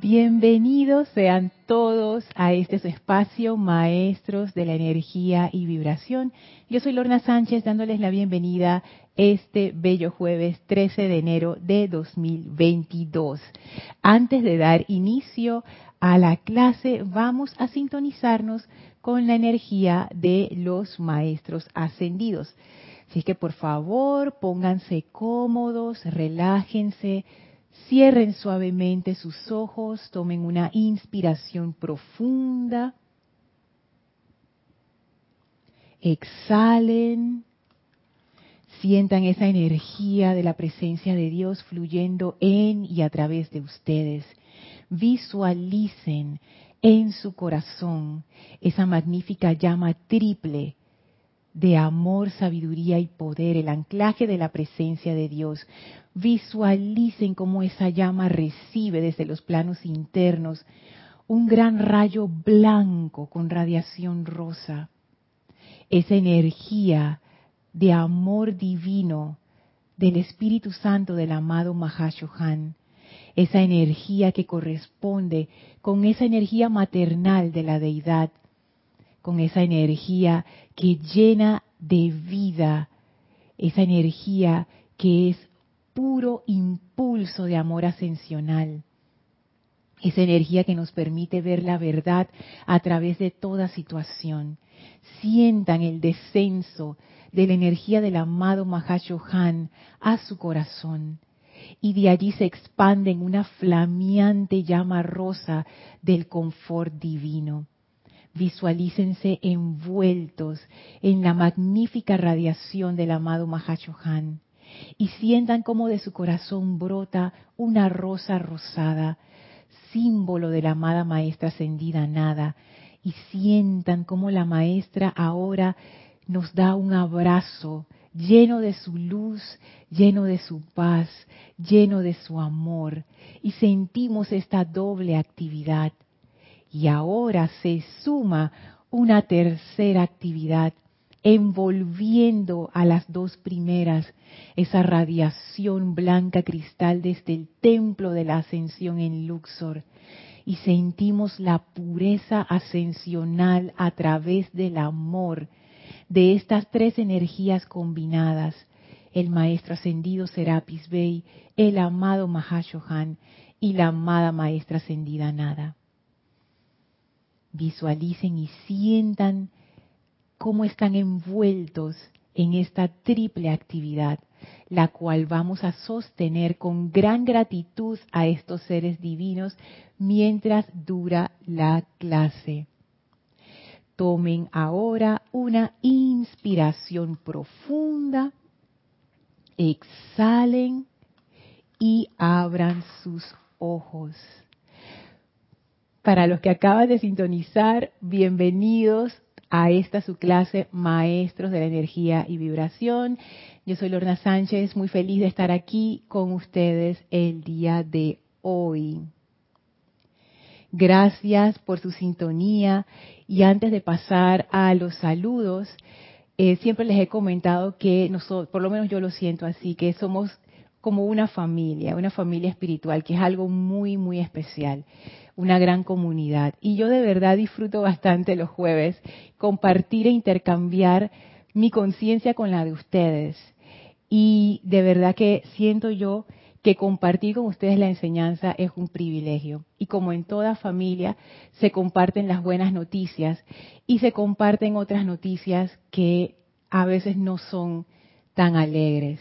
Bienvenidos sean todos a este espacio, maestros de la energía y vibración. Yo soy Lorna Sánchez dándoles la bienvenida este bello jueves 13 de enero de 2022. Antes de dar inicio a la clase, vamos a sintonizarnos con la energía de los maestros ascendidos. Así que por favor pónganse cómodos, relájense, Cierren suavemente sus ojos, tomen una inspiración profunda. Exhalen. Sientan esa energía de la presencia de Dios fluyendo en y a través de ustedes. Visualicen en su corazón esa magnífica llama triple de amor, sabiduría y poder, el anclaje de la presencia de Dios. Visualicen cómo esa llama recibe desde los planos internos un gran rayo blanco con radiación rosa. Esa energía de amor divino del Espíritu Santo del amado Mahashohan. Esa energía que corresponde con esa energía maternal de la deidad con esa energía que llena de vida, esa energía que es puro impulso de amor ascensional, esa energía que nos permite ver la verdad a través de toda situación. Sientan el descenso de la energía del amado Mahashohan a su corazón y de allí se expande en una flameante llama rosa del confort divino. Visualícense envueltos en la magnífica radiación del amado Mahashohan y sientan como de su corazón brota una rosa rosada, símbolo de la amada maestra ascendida nada, y sientan como la maestra ahora nos da un abrazo lleno de su luz, lleno de su paz, lleno de su amor, y sentimos esta doble actividad y ahora se suma una tercera actividad envolviendo a las dos primeras esa radiación blanca cristal desde el templo de la ascensión en Luxor. Y sentimos la pureza ascensional a través del amor de estas tres energías combinadas, el maestro ascendido Serapis Bey, el amado Mahashohan y la amada maestra ascendida Nada visualicen y sientan cómo están envueltos en esta triple actividad, la cual vamos a sostener con gran gratitud a estos seres divinos mientras dura la clase. Tomen ahora una inspiración profunda, exhalen y abran sus ojos. Para los que acaban de sintonizar, bienvenidos a esta su clase Maestros de la Energía y Vibración. Yo soy Lorna Sánchez, muy feliz de estar aquí con ustedes el día de hoy. Gracias por su sintonía y antes de pasar a los saludos, eh, siempre les he comentado que nosotros, por lo menos yo lo siento así, que somos como una familia, una familia espiritual, que es algo muy, muy especial una gran comunidad. Y yo de verdad disfruto bastante los jueves compartir e intercambiar mi conciencia con la de ustedes. Y de verdad que siento yo que compartir con ustedes la enseñanza es un privilegio. Y como en toda familia, se comparten las buenas noticias y se comparten otras noticias que a veces no son tan alegres.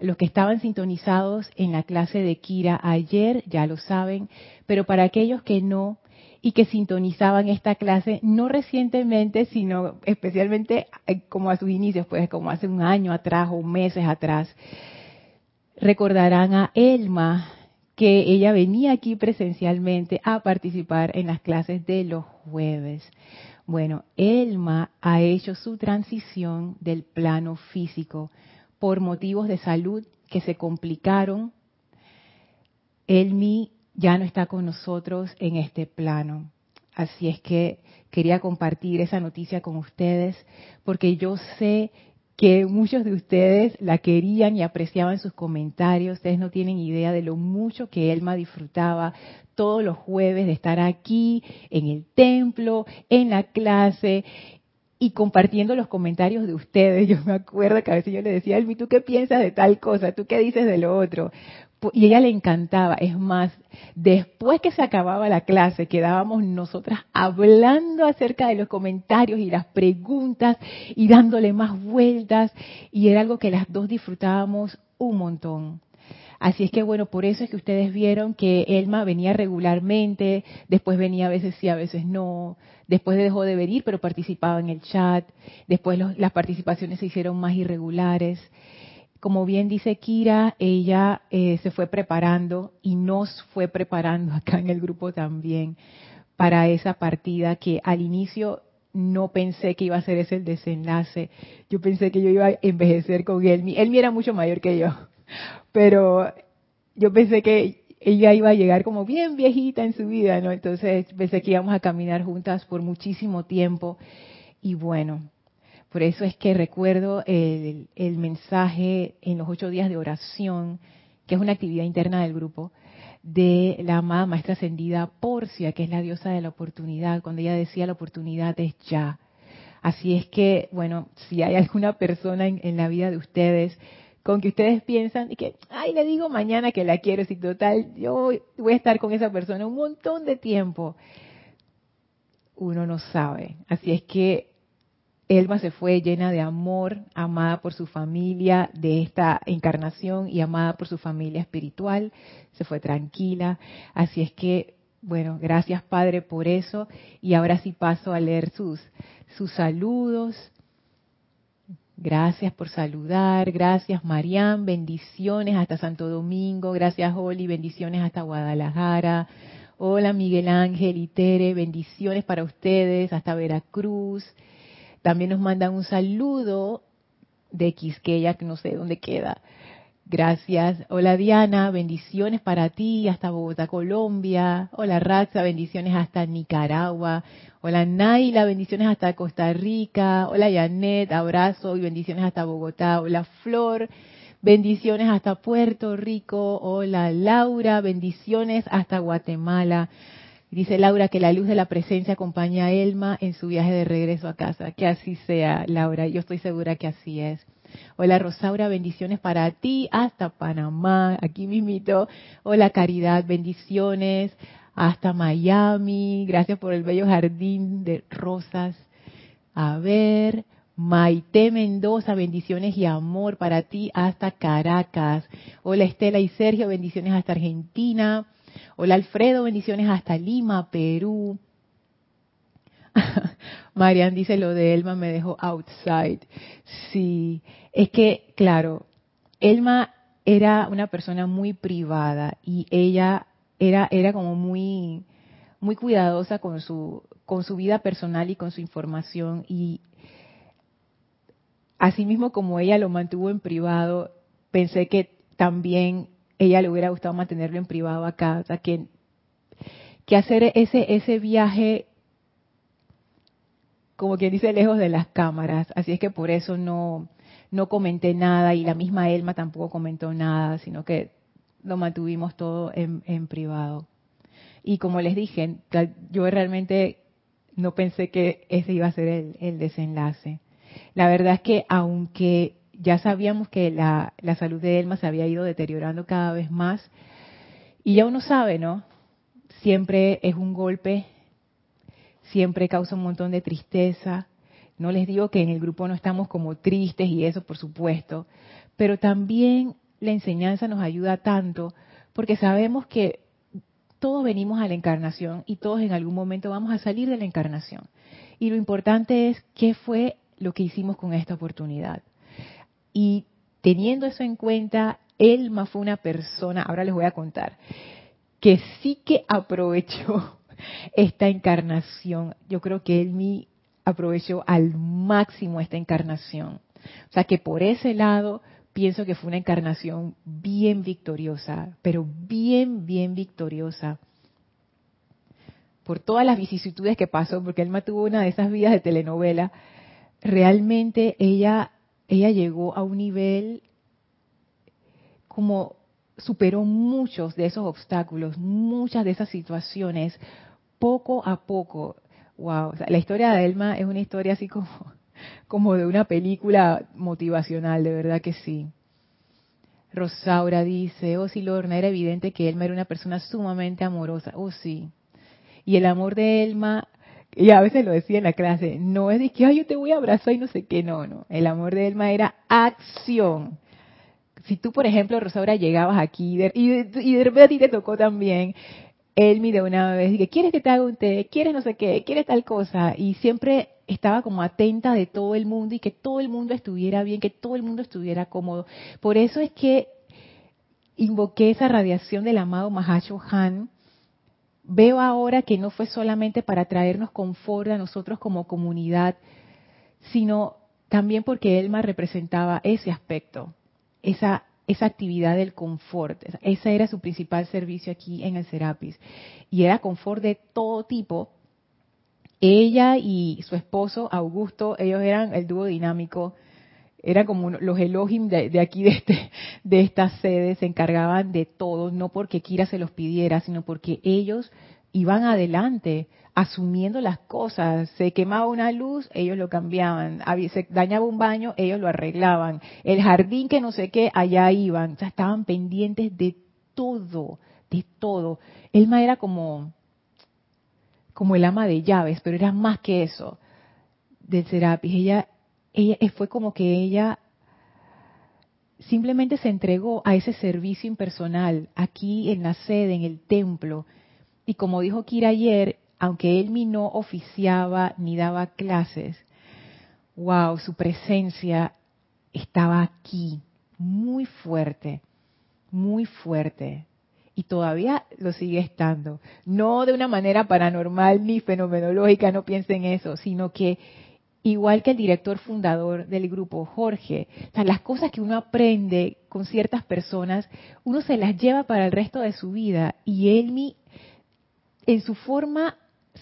Los que estaban sintonizados en la clase de Kira ayer ya lo saben, pero para aquellos que no y que sintonizaban esta clase no recientemente, sino especialmente eh, como a sus inicios, pues como hace un año atrás o meses atrás, recordarán a Elma que ella venía aquí presencialmente a participar en las clases de los jueves. Bueno, Elma ha hecho su transición del plano físico por motivos de salud que se complicaron. Elmi ya no está con nosotros en este plano. Así es que quería compartir esa noticia con ustedes porque yo sé que muchos de ustedes la querían y apreciaban sus comentarios. Ustedes no tienen idea de lo mucho que Elma disfrutaba todos los jueves de estar aquí, en el templo, en la clase y compartiendo los comentarios de ustedes. Yo me acuerdo que a veces yo le decía, Elmi, ¿tú qué piensas de tal cosa? ¿Tú qué dices de lo otro? Y a ella le encantaba. Es más, después que se acababa la clase, quedábamos nosotras hablando acerca de los comentarios y las preguntas y dándole más vueltas. Y era algo que las dos disfrutábamos un montón. Así es que bueno, por eso es que ustedes vieron que Elma venía regularmente, después venía a veces sí, a veces no, después dejó de venir, pero participaba en el chat, después las participaciones se hicieron más irregulares. Como bien dice Kira, ella eh, se fue preparando y nos fue preparando acá en el grupo también para esa partida que al inicio no pensé que iba a ser ese el desenlace. Yo pensé que yo iba a envejecer con Elmi. Elmi era mucho mayor que yo pero yo pensé que ella iba a llegar como bien viejita en su vida, ¿no? Entonces pensé que íbamos a caminar juntas por muchísimo tiempo y bueno, por eso es que recuerdo el, el mensaje en los ocho días de oración, que es una actividad interna del grupo, de la amada maestra ascendida Porcia, que es la diosa de la oportunidad, cuando ella decía la oportunidad es ya. Así es que, bueno, si hay alguna persona en, en la vida de ustedes con que ustedes piensan y que, ay, le digo mañana que la quiero, si total, yo voy a estar con esa persona un montón de tiempo. Uno no sabe. Así es que Elma se fue llena de amor, amada por su familia de esta encarnación y amada por su familia espiritual. Se fue tranquila. Así es que, bueno, gracias Padre por eso. Y ahora sí paso a leer sus, sus saludos. Gracias por saludar, gracias Marian, bendiciones hasta Santo Domingo, gracias Oli, bendiciones hasta Guadalajara. Hola Miguel Ángel y Tere, bendiciones para ustedes hasta Veracruz. También nos mandan un saludo de Quisqueya, que no sé dónde queda. Gracias. Hola Diana, bendiciones para ti hasta Bogotá, Colombia. Hola Raxa, bendiciones hasta Nicaragua. Hola Naila, bendiciones hasta Costa Rica. Hola Janet, abrazo y bendiciones hasta Bogotá. Hola Flor, bendiciones hasta Puerto Rico. Hola Laura, bendiciones hasta Guatemala. Dice Laura que la luz de la presencia acompaña a Elma en su viaje de regreso a casa. Que así sea, Laura. Yo estoy segura que así es. Hola Rosaura, bendiciones para ti hasta Panamá, aquí mismito. Hola Caridad, bendiciones hasta Miami. Gracias por el bello jardín de rosas. A ver, Maite Mendoza, bendiciones y amor para ti hasta Caracas. Hola Estela y Sergio, bendiciones hasta Argentina. Hola Alfredo, bendiciones hasta Lima, Perú. Marian dice lo de Elma me dejó outside. Sí, es que, claro, Elma era una persona muy privada y ella era, era como muy, muy cuidadosa con su, con su vida personal y con su información y asimismo como ella lo mantuvo en privado, pensé que también ella le hubiera gustado mantenerlo en privado acá, o sea que, que hacer ese, ese viaje como quien dice, lejos de las cámaras. Así es que por eso no, no comenté nada y la misma Elma tampoco comentó nada, sino que lo mantuvimos todo en, privado. Y como les dije, yo realmente no pensé que ese iba a ser el, el desenlace. La verdad es que aunque ya sabíamos que la, la salud de Elma se había ido deteriorando cada vez más, y ya uno sabe, ¿no? Siempre es un golpe siempre causa un montón de tristeza. No les digo que en el grupo no estamos como tristes y eso, por supuesto, pero también la enseñanza nos ayuda tanto porque sabemos que todos venimos a la encarnación y todos en algún momento vamos a salir de la encarnación. Y lo importante es qué fue lo que hicimos con esta oportunidad. Y teniendo eso en cuenta, Elma fue una persona, ahora les voy a contar, que sí que aprovechó esta encarnación. Yo creo que él me aprovechó al máximo esta encarnación. O sea que por ese lado pienso que fue una encarnación bien victoriosa, pero bien, bien victoriosa. Por todas las vicisitudes que pasó, porque él tuvo una de esas vidas de telenovela, realmente ella ella llegó a un nivel como superó muchos de esos obstáculos, muchas de esas situaciones, poco a poco. Wow, la historia de Elma es una historia así como, como de una película motivacional, de verdad que sí. Rosaura dice, oh sí, Lorna, era evidente que Elma era una persona sumamente amorosa. Oh sí. Y el amor de Elma, y a veces lo decía en la clase, no es de que, ay, yo te voy a abrazar y no sé qué, no, no. El amor de Elma era acción. Si tú, por ejemplo, Rosaura, llegabas aquí y, de, repente a ti te tocó también, Elmi de una vez, que ¿quieres que te haga un té? ¿Quieres no sé qué? ¿Quieres tal cosa? Y siempre estaba como atenta de todo el mundo y que todo el mundo estuviera bien, que todo el mundo estuviera cómodo. Por eso es que invoqué esa radiación del amado Mahacho Han. Veo ahora que no fue solamente para traernos confort a nosotros como comunidad, sino también porque Elma representaba ese aspecto, esa, esa actividad del confort. Ese era su principal servicio aquí en el Serapis. Y era confort de todo tipo, ella y su esposo Augusto, ellos eran el dúo dinámico, eran como los Elohim de, aquí de, este, de esta sede, se encargaban de todo, no porque Kira se los pidiera, sino porque ellos iban adelante, asumiendo las cosas. Se quemaba una luz, ellos lo cambiaban. Se dañaba un baño, ellos lo arreglaban. El jardín que no sé qué, allá iban. O sea, estaban pendientes de todo, de todo. Elma era como, como el ama de llaves, pero era más que eso del Serapis. Ella, ella fue como que ella simplemente se entregó a ese servicio impersonal aquí en la sede, en el templo. Y como dijo Kira ayer, aunque él no oficiaba ni daba clases, wow, su presencia estaba aquí, muy fuerte, muy fuerte y todavía lo sigue estando. No de una manera paranormal ni fenomenológica, no piensen eso, sino que igual que el director fundador del grupo, Jorge, las cosas que uno aprende con ciertas personas, uno se las lleva para el resto de su vida y él en su forma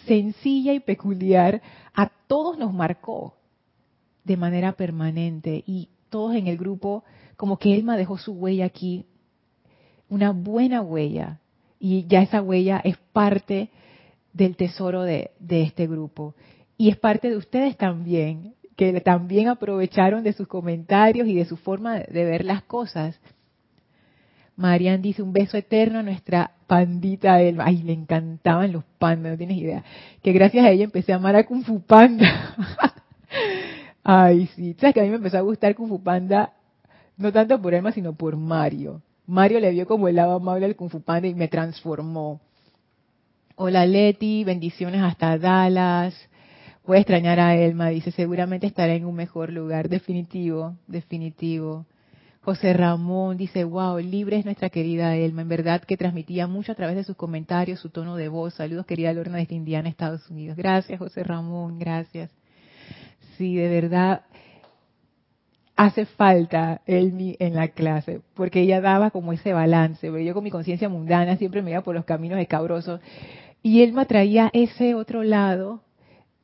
sencilla y peculiar a todos nos marcó de manera permanente y todos en el grupo como que Elma dejó su huella aquí una buena huella y ya esa huella es parte del tesoro de, este grupo y es parte de ustedes también que también aprovecharon de sus comentarios y de su forma de ver las cosas. Marian dice un beso eterno a nuestra pandita del ay le encantaban los pandas no tienes idea que gracias a ella empecé a amar a Kung Fu Panda ay sí sabes que a mí me empezó a gustar Kung Fu Panda no tanto por Emma sino por Mario Mario le vio como el lado amable al Kung Fu Panda y me transformó. Hola Leti, bendiciones hasta Dallas. Voy a extrañar a Elma, dice, seguramente estará en un mejor lugar. Definitivo, definitivo. José Ramón dice, wow, libre es nuestra querida Elma. En verdad que transmitía mucho a través de sus comentarios, su tono de voz. Saludos, querida Lorna desde Indiana, Estados Unidos. Gracias, José Ramón, gracias. Sí, de verdad, hace falta Elmi en la clase, porque ella daba como ese balance, pero yo con mi conciencia mundana siempre me iba por los caminos escabrosos, y Elma traía ese otro lado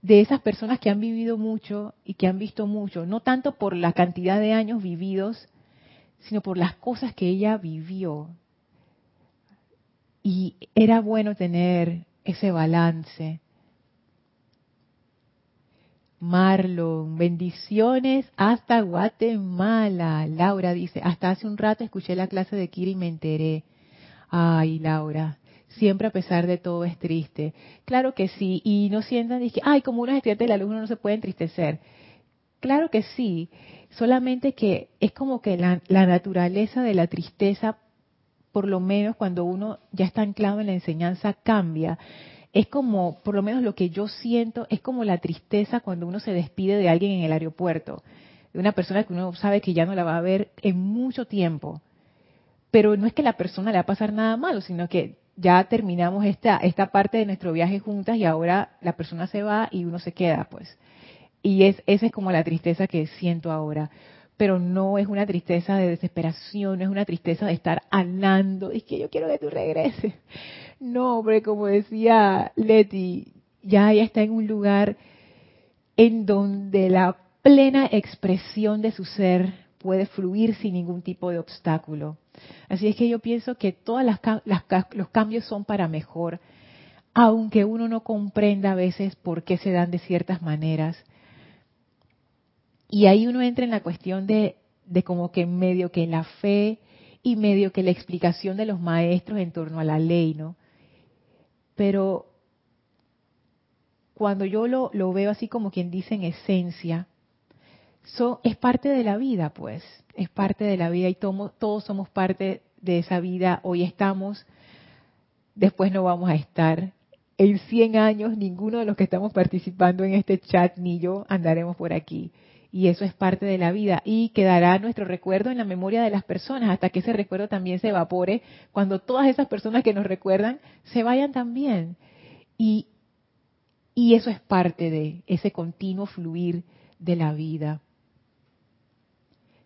de esas personas que han vivido mucho y que han visto mucho, no tanto por la cantidad de años vividos, sino por las cosas que ella vivió. Y era bueno tener ese balance Marlon, bendiciones hasta Guatemala. Laura dice, hasta hace un rato escuché la clase de Kira y me enteré. Ay, Laura, siempre a pesar de todo es triste. Claro que sí, y no sientan, que, ay, como uno es estudiante del alumno no se puede entristecer. Claro que sí, solamente que es como que la, la naturaleza de la tristeza, por lo menos cuando uno ya está anclado en la enseñanza, cambia es como, por lo menos lo que yo siento, es como la tristeza cuando uno se despide de alguien en el aeropuerto, de una persona que uno sabe que ya no la va a ver en mucho tiempo. Pero no es que la persona le va a pasar nada malo, sino que ya terminamos esta, esta parte de nuestro viaje juntas y ahora la persona se va y uno se queda, pues. Y es, esa es como la tristeza que siento ahora. Pero no es una tristeza de desesperación, no es una tristeza de estar alando, es que yo quiero que tú regreses no, hombre, como decía Leti, ya ella está en un lugar en donde la plena expresión de su ser puede fluir sin ningún tipo de obstáculo. Así es que yo pienso que todos los cambios son para mejor, aunque uno no comprenda a veces por qué se dan de ciertas maneras. Y ahí uno entra en la cuestión de, de como que medio que la fe y medio que la explicación de los maestros en torno a la ley, ¿no? Pero cuando yo lo, lo veo así como quien dice en esencia, es parte de la vida, pues, es parte de la vida y todos somos parte de esa vida. Hoy estamos, después no vamos a estar. En 100 años ninguno de los que estamos participando en este chat ni yo andaremos por aquí. Y eso es parte de la vida y quedará nuestro recuerdo en la memoria de las personas hasta que ese recuerdo también se evapore cuando todas esas personas que nos recuerdan se vayan también. Y, y eso es parte de ese continuo fluir de la vida.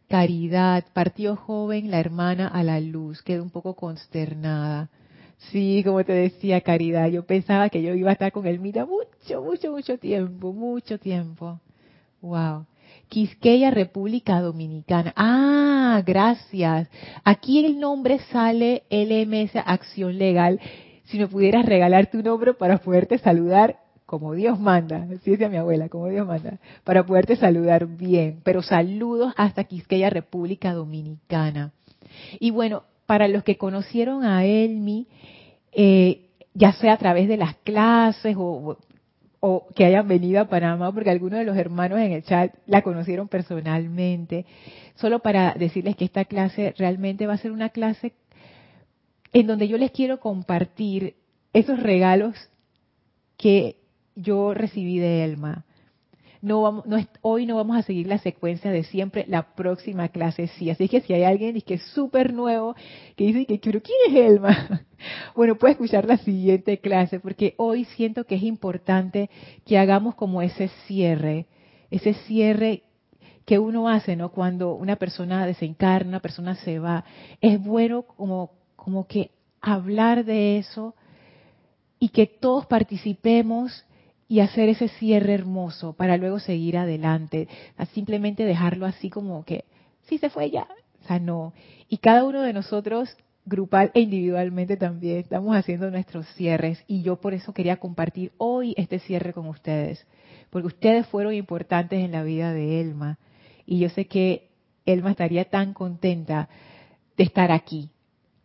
Caridad, partió joven la hermana a la luz, quedó un poco consternada. Sí, como te decía, Caridad, yo pensaba que yo iba a estar con el Mira mucho, mucho, mucho tiempo, mucho tiempo. Wow. Quisqueya, República Dominicana. Ah, gracias. Aquí el nombre sale LMS Acción Legal. Si me pudieras regalar tu nombre para poderte saludar, como Dios manda, así decía mi abuela, como Dios manda, para poderte saludar bien. Pero saludos hasta Quisqueya, República Dominicana. Y bueno, para los que conocieron a Elmi, eh, ya sea a través de las clases o, o, que hayan venido a Panamá, porque algunos de los hermanos en el chat la conocieron personalmente, solo para decirles que esta clase realmente va a ser una clase en donde yo les quiero compartir esos regalos que yo recibí de Elma. No vamos, no, hoy no vamos a seguir la secuencia de siempre, la próxima clase sí. Así que si hay alguien que es súper nuevo, que dice que quiero, ¿quién es Elma? Bueno, puede escuchar la siguiente clase, porque hoy siento que es importante que hagamos como ese cierre, ese cierre que uno hace, ¿no? Cuando una persona desencarna, una persona se va, es bueno como, como que hablar de eso y que todos participemos y hacer ese cierre hermoso para luego seguir adelante, a simplemente dejarlo así como que, sí se fue ya, o sea, no. Y cada uno de nosotros, grupal e individualmente también, estamos haciendo nuestros cierres y yo por eso quería compartir hoy este cierre con ustedes, porque ustedes fueron importantes en la vida de Elma y yo sé que Elma estaría tan contenta de estar aquí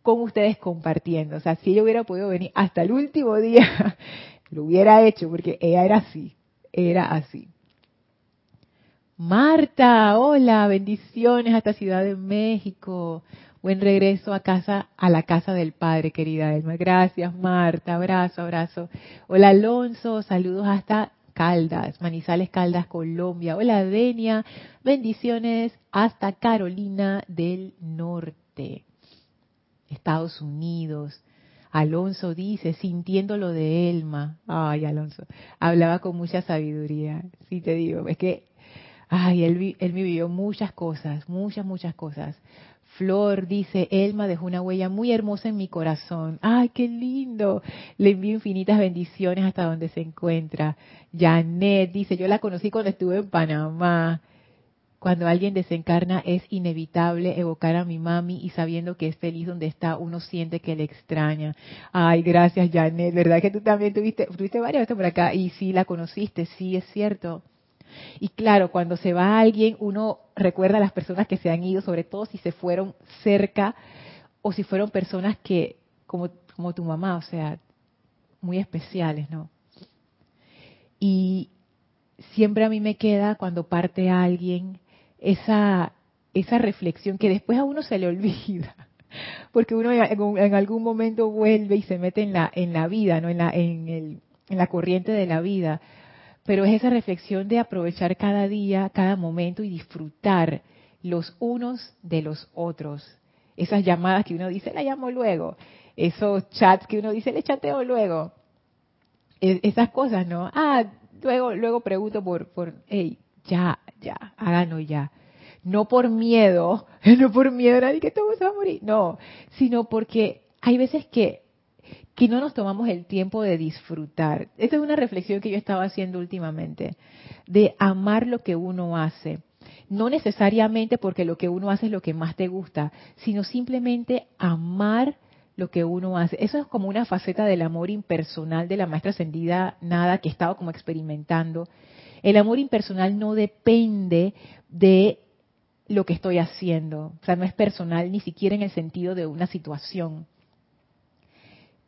con ustedes compartiendo. O sea, si ella hubiera podido venir hasta el último día lo hubiera hecho porque ella era así, era así. Marta, hola, bendiciones hasta Ciudad de México. Buen regreso a casa, a la casa del Padre, querida Elma. Gracias, Marta. Abrazo, abrazo. Hola, Alonso. Saludos hasta Caldas, Manizales, Caldas, Colombia. Hola, Denia. Bendiciones hasta Carolina del Norte, Estados Unidos. Alonso dice, sintiendo lo de Elma. Ay, Alonso, hablaba con mucha sabiduría. Sí, te digo, es que, ay, él, él vivió muchas cosas, muchas, muchas cosas. Flor dice, Elma dejó una huella muy hermosa en mi corazón. ¡Ay, qué lindo! Le envío infinitas bendiciones hasta donde se encuentra. Janet dice, yo la conocí cuando estuve en Panamá cuando alguien desencarna es inevitable evocar a mi mami y sabiendo que es feliz donde está, uno siente que le extraña. Ay, gracias Janet, ¿verdad que tú también tuviste, tuviste varias veces por acá y sí la conociste, sí es cierto. Y claro, cuando se va alguien, uno recuerda a las personas que se han ido, sobre todo si se fueron cerca o si fueron personas que, como, como tu mamá, o sea, muy especiales, ¿no? Y siempre a mí me queda cuando parte alguien esa, esa reflexión que después a uno se le olvida, porque uno en, algún momento vuelve y se mete en la, en la vida, ¿no? en, la, en, el, en la corriente de la vida. Pero es esa reflexión de aprovechar cada día, cada momento y disfrutar los unos de los otros. Esas llamadas que uno dice, la llamo luego. Esos chats que uno dice, le chateo luego. E, esas cosas, ¿no? Ah, luego, luego pregunto por, por, hey, ya, ya, háganlo ya. No por miedo, no por miedo nadie que todo se va a morir, no, sino porque hay veces que que no nos tomamos el tiempo de disfrutar. Esta es una reflexión que yo estaba haciendo últimamente, de amar lo que uno hace. No necesariamente porque lo que uno hace es lo que más te gusta, sino simplemente amar lo que uno hace. Eso es como una faceta del amor impersonal de la maestra ascendida Nada que he estado como experimentando. El amor impersonal no depende de lo que estoy haciendo. O sea, no es personal ni siquiera en el sentido de una situación.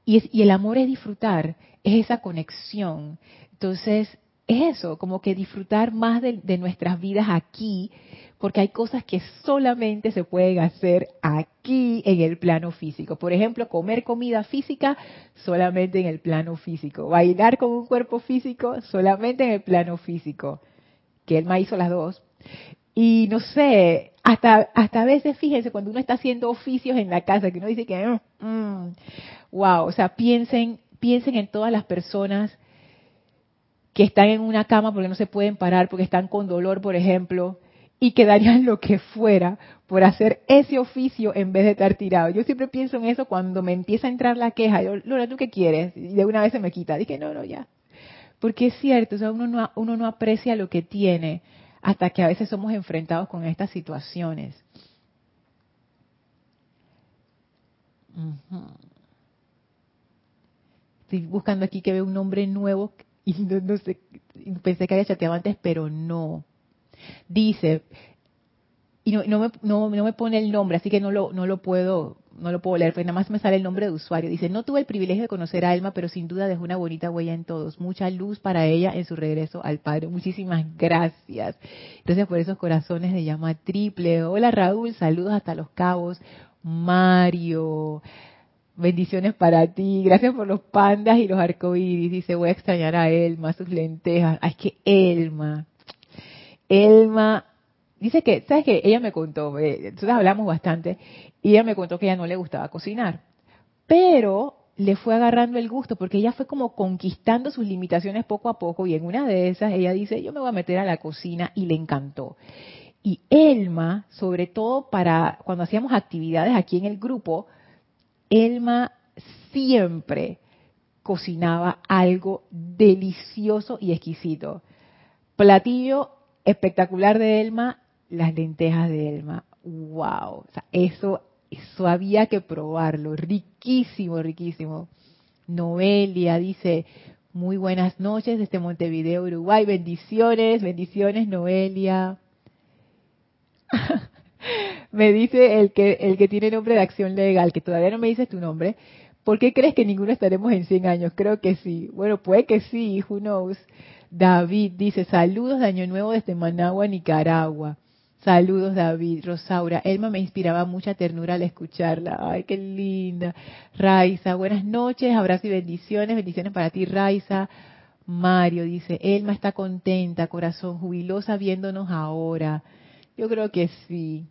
Y, el amor es disfrutar, es esa conexión. Entonces, es eso, como que disfrutar más de, nuestras vidas aquí, porque hay cosas que solamente se pueden hacer aquí en el plano físico. Por ejemplo, comer comida física solamente en el plano físico. Bailar con un cuerpo físico solamente en el plano físico. Que él me hizo las dos. Y no sé, hasta, hasta a veces, fíjense, cuando uno está haciendo oficios en la casa, que uno dice que, mm, mm, wow, o sea, piensen, piensen en todas las personas que están en una cama porque no se pueden parar, porque están con dolor, por ejemplo, y que darían lo que fuera por hacer ese oficio en vez de estar tirado. Yo siempre pienso en eso cuando me empieza a entrar la queja. Yo, Lola, ¿tú qué quieres? Y de una vez se me quita. Dije, no, no, ya. Porque es cierto, o sea, uno no, uno no aprecia lo que tiene hasta que a veces somos enfrentados con estas situaciones. Estoy buscando aquí que veo un nombre nuevo y no, sé, pensé que había chateado antes, pero no. Dice, y no, no, me, no, me pone el nombre, así que no lo, no lo puedo no lo puedo leer, pero nada más me sale el nombre de usuario. Dice, no tuve el privilegio de conocer a Alma, pero sin duda dejó una bonita huella en todos. Mucha luz para ella en su regreso al Padre. Muchísimas gracias. Gracias por esos corazones de llama triple. Hola Raúl, saludos hasta Los Cabos. Mario, bendiciones para ti. Gracias por los pandas y los arcoíris. Dice, voy a extrañar a Elma, sus lentejas. Ay, es que Elma, Elma dice que, ¿sabes qué? Ella me contó, eh, nosotros hablamos bastante, y ella me contó que ella no le gustaba cocinar, pero le fue agarrando el gusto porque ella fue como conquistando sus limitaciones poco a poco y en una de esas ella dice, yo me voy a meter a la cocina y le encantó. Y Elma, sobre todo para cuando hacíamos actividades aquí en el grupo, Elma siempre cocinaba algo delicioso y exquisito. Platillo espectacular de Elma, las lentejas de Elma. ¡Wow! O sea, eso, eso había que probarlo. Riquísimo, riquísimo. Noelia dice, muy buenas noches desde Montevideo, Uruguay. Bendiciones, bendiciones, Noelia. me dice el que, el que tiene nombre de acción legal, que todavía no me dices tu nombre. ¿Por qué crees que ninguno estaremos en 100 años? Creo que sí. Bueno, puede que sí, who knows. David dice, saludos de Año Nuevo desde Managua, Nicaragua. Saludos, David. Rosaura, Elma me inspiraba mucha ternura al escucharla. Ay, qué linda. Raiza, buenas noches, abrazos y bendiciones. Bendiciones para ti, Raiza. Mario dice, Elma está contenta, corazón jubilosa viéndonos ahora. Yo creo que sí.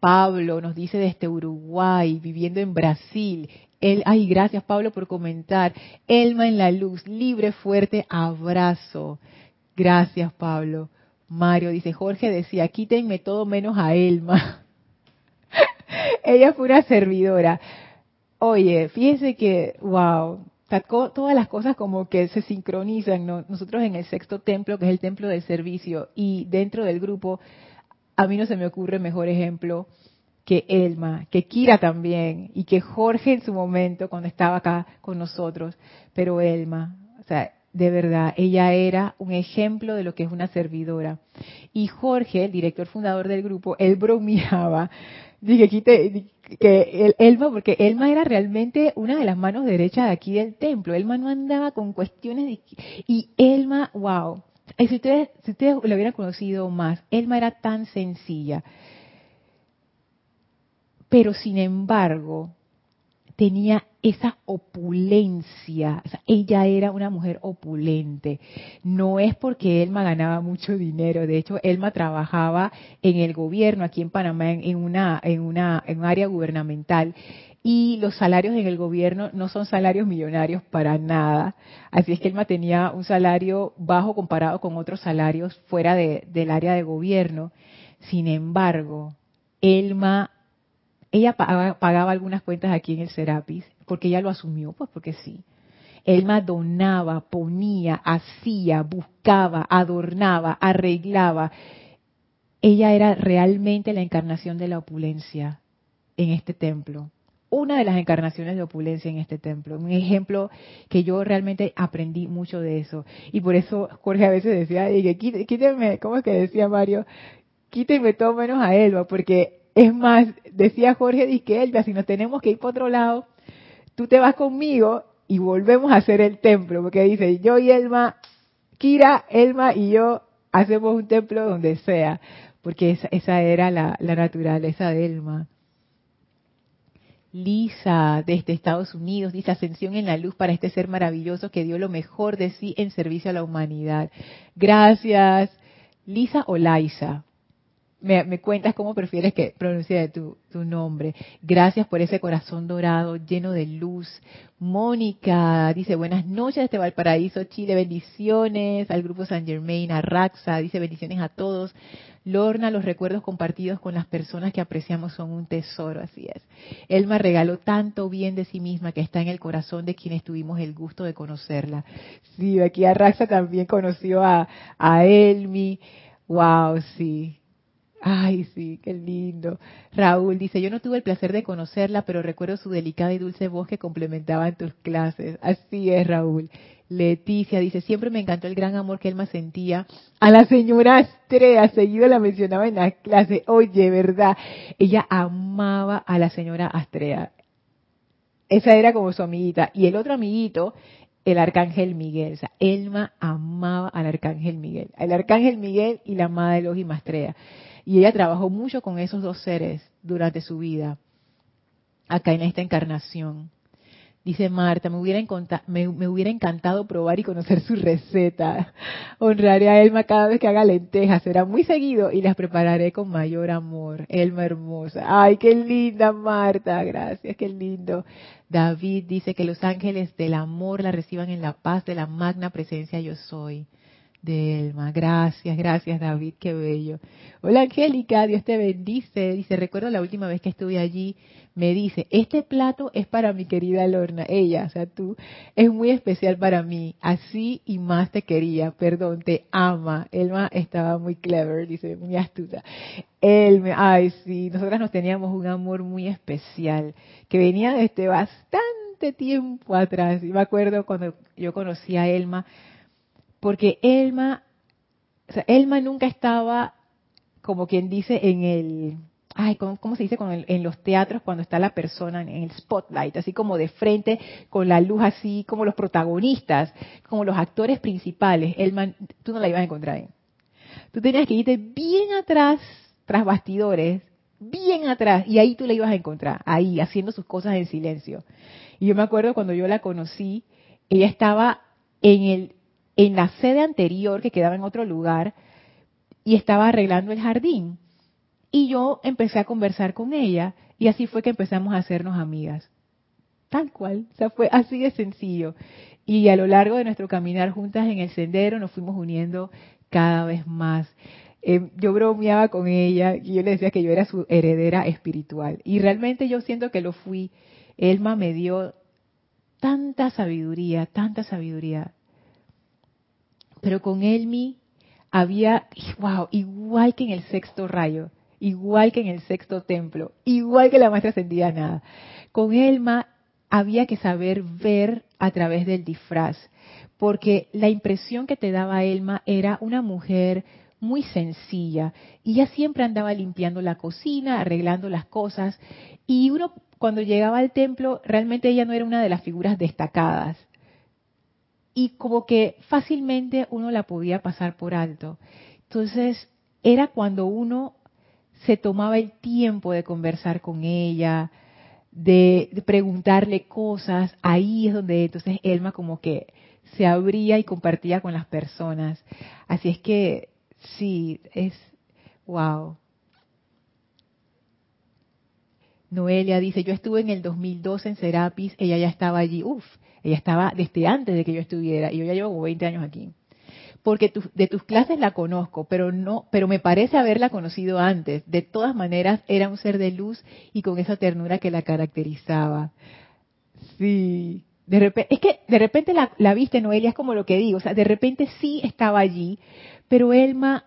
Pablo nos dice desde Uruguay, viviendo en Brasil. Ay, gracias Pablo por comentar. Elma en la luz, libre, fuerte, abrazo. Gracias Pablo. Mario dice, Jorge decía, quítenme todo menos a Elma. Ella fue una servidora. Oye, fíjense que, wow, todas las cosas como que se sincronizan. Nosotros en el sexto templo, que es el templo del servicio, y dentro del grupo, a mí no se me ocurre mejor ejemplo que Elma, que Kira también, y que Jorge en su momento, cuando estaba acá con nosotros, pero Elma, o sea, de verdad, ella era un ejemplo de lo que es una servidora. Y Jorge, el director fundador del grupo, él bromeaba, dije, quite, que Elma, porque Elma era realmente una de las manos derechas de aquí del templo. Elma no andaba con cuestiones de, y Elma, wow. si ustedes, si ustedes lo hubieran conocido más, Elma era tan sencilla. Pero sin embargo, tenía esa opulencia. ella era una mujer opulente. No es porque Elma ganaba mucho dinero. De hecho, Elma trabajaba en el gobierno aquí en Panamá en una en una en un área gubernamental y los salarios en el gobierno no son salarios millonarios para nada. Así es que Elma tenía un salario bajo comparado con otros salarios fuera de, del área de gobierno. Sin embargo, Elma ella pagaba, algunas cuentas aquí en el Serapis, porque ella lo asumió, pues porque sí. Elma donaba, ponía, hacía, buscaba, adornaba, arreglaba. Ella era realmente la encarnación de la opulencia en este templo una de las encarnaciones de opulencia en este templo. Un ejemplo que yo realmente aprendí mucho de eso. Y por eso Jorge a veces decía, quíteme, ¿cómo es que decía Mario? Quíteme todo menos a Elba, porque es más, decía Jorge, dice Elba, si nos tenemos que ir por otro lado, tú te vas conmigo y volvemos a hacer el templo, porque dice, yo y Elma, Kira, Elma y yo hacemos un templo donde sea, porque esa, era la, la naturaleza de Elma. Lisa desde Estados Unidos dice ascensión en la luz para este ser maravilloso que dio lo mejor de sí en servicio a la humanidad. Gracias. Lisa o Laisa me, cuentas cómo prefieres que pronuncie tu, tu nombre. Gracias por ese corazón dorado lleno de luz. Mónica dice buenas noches desde Valparaíso, Chile, bendiciones al grupo San Germain, a Raxa, dice bendiciones a todos. Lorna, los recuerdos compartidos con las personas que apreciamos son un tesoro, así es. Elma regaló tanto bien de sí misma que está en el corazón de quienes tuvimos el gusto de conocerla. Sí, aquí a Raxa también conoció a, a Elmi. Wow, sí, Ay, sí, qué lindo. Raúl dice, yo no tuve el placer de conocerla, pero recuerdo su delicada y dulce voz que complementaba en tus clases. Así es, Raúl. Leticia dice, siempre me encantó el gran amor que Elma sentía a la señora Astrea, seguido la mencionaba en la clase. Oye, ¿verdad? Ella amaba a la señora Astrea. Esa era como su amiguita. Y el otro amiguito, el arcángel Miguel. O sea, Elma amaba al arcángel Miguel. El arcángel Miguel y la amada de Astrea. Y ella trabajó mucho con esos dos seres durante su vida, acá en esta encarnación. Dice Marta, me hubiera, me, hubiera, encantado probar y conocer su receta. Honraré a Elma cada vez que haga lentejas, será muy seguido y las prepararé con mayor amor. Elma hermosa. Ay, qué linda Marta, gracias, qué lindo. David dice que los ángeles del amor la reciban en la paz de la magna presencia yo soy de Elma. Gracias, gracias David, qué bello. Hola Angélica, Dios te bendice. Dice, recuerdo la última vez que estuve allí, me dice, este plato es para mi querida Lorna. Ella, o sea, tú, es muy especial para mí. Así y más te quería. Perdón, te ama. Elma estaba muy clever, dice, muy astuta. Elma, ay sí, nosotras nos teníamos un amor muy especial que venía desde bastante tiempo atrás. Y me acuerdo cuando yo conocí a Elma, porque Elma, Elma nunca estaba, como quien dice, en el, ay, ¿cómo, se dice? en los teatros cuando está la persona en el spotlight, así como de frente, con la luz así, como los protagonistas, como los actores principales. Elma, tú no la ibas a encontrar ahí. Tú tenías que irte bien atrás, tras bastidores, bien atrás, y ahí tú la ibas a encontrar, ahí, haciendo sus cosas en silencio. Y yo me acuerdo cuando yo la conocí, ella estaba en el en la sede anterior que quedaba en otro lugar y estaba arreglando el jardín. Y yo empecé a conversar con ella y así fue que empezamos a hacernos amigas. Tal cual, o sea, fue así de sencillo. Y a lo largo de nuestro caminar juntas en el sendero nos fuimos uniendo cada vez más. Eh, yo bromeaba con ella y yo le decía que yo era su heredera espiritual. Y realmente yo siento que lo fui. Elma me dio tanta sabiduría, tanta sabiduría. Pero con Elmi había, wow, igual que en el sexto rayo, igual que en el sexto templo, igual que la maestra ascendida nada. Con Elma había que saber ver a través del disfraz, porque la impresión que te daba Elma era una mujer muy sencilla y ella siempre andaba limpiando la cocina, arreglando las cosas y uno cuando llegaba al templo realmente ella no era una de las figuras destacadas y como que fácilmente uno la podía pasar por alto. Entonces, era cuando uno se tomaba el tiempo de conversar con ella, de, preguntarle cosas, ahí es donde entonces Elma como que se abría y compartía con las personas. Así es que sí, es wow. Noelia dice, yo estuve en el 2002 en Serapis, ella ya estaba allí, uf, ella estaba desde antes de que yo estuviera y yo ya llevo 20 años aquí. porque de tus clases la conozco, pero no, pero me parece haberla conocido antes. De todas maneras, era un ser de luz y con esa ternura que la caracterizaba. Sí. De repente, es que de repente la, la viste, Noelia, es como lo que digo, o sea, de repente sí estaba allí, pero Elma,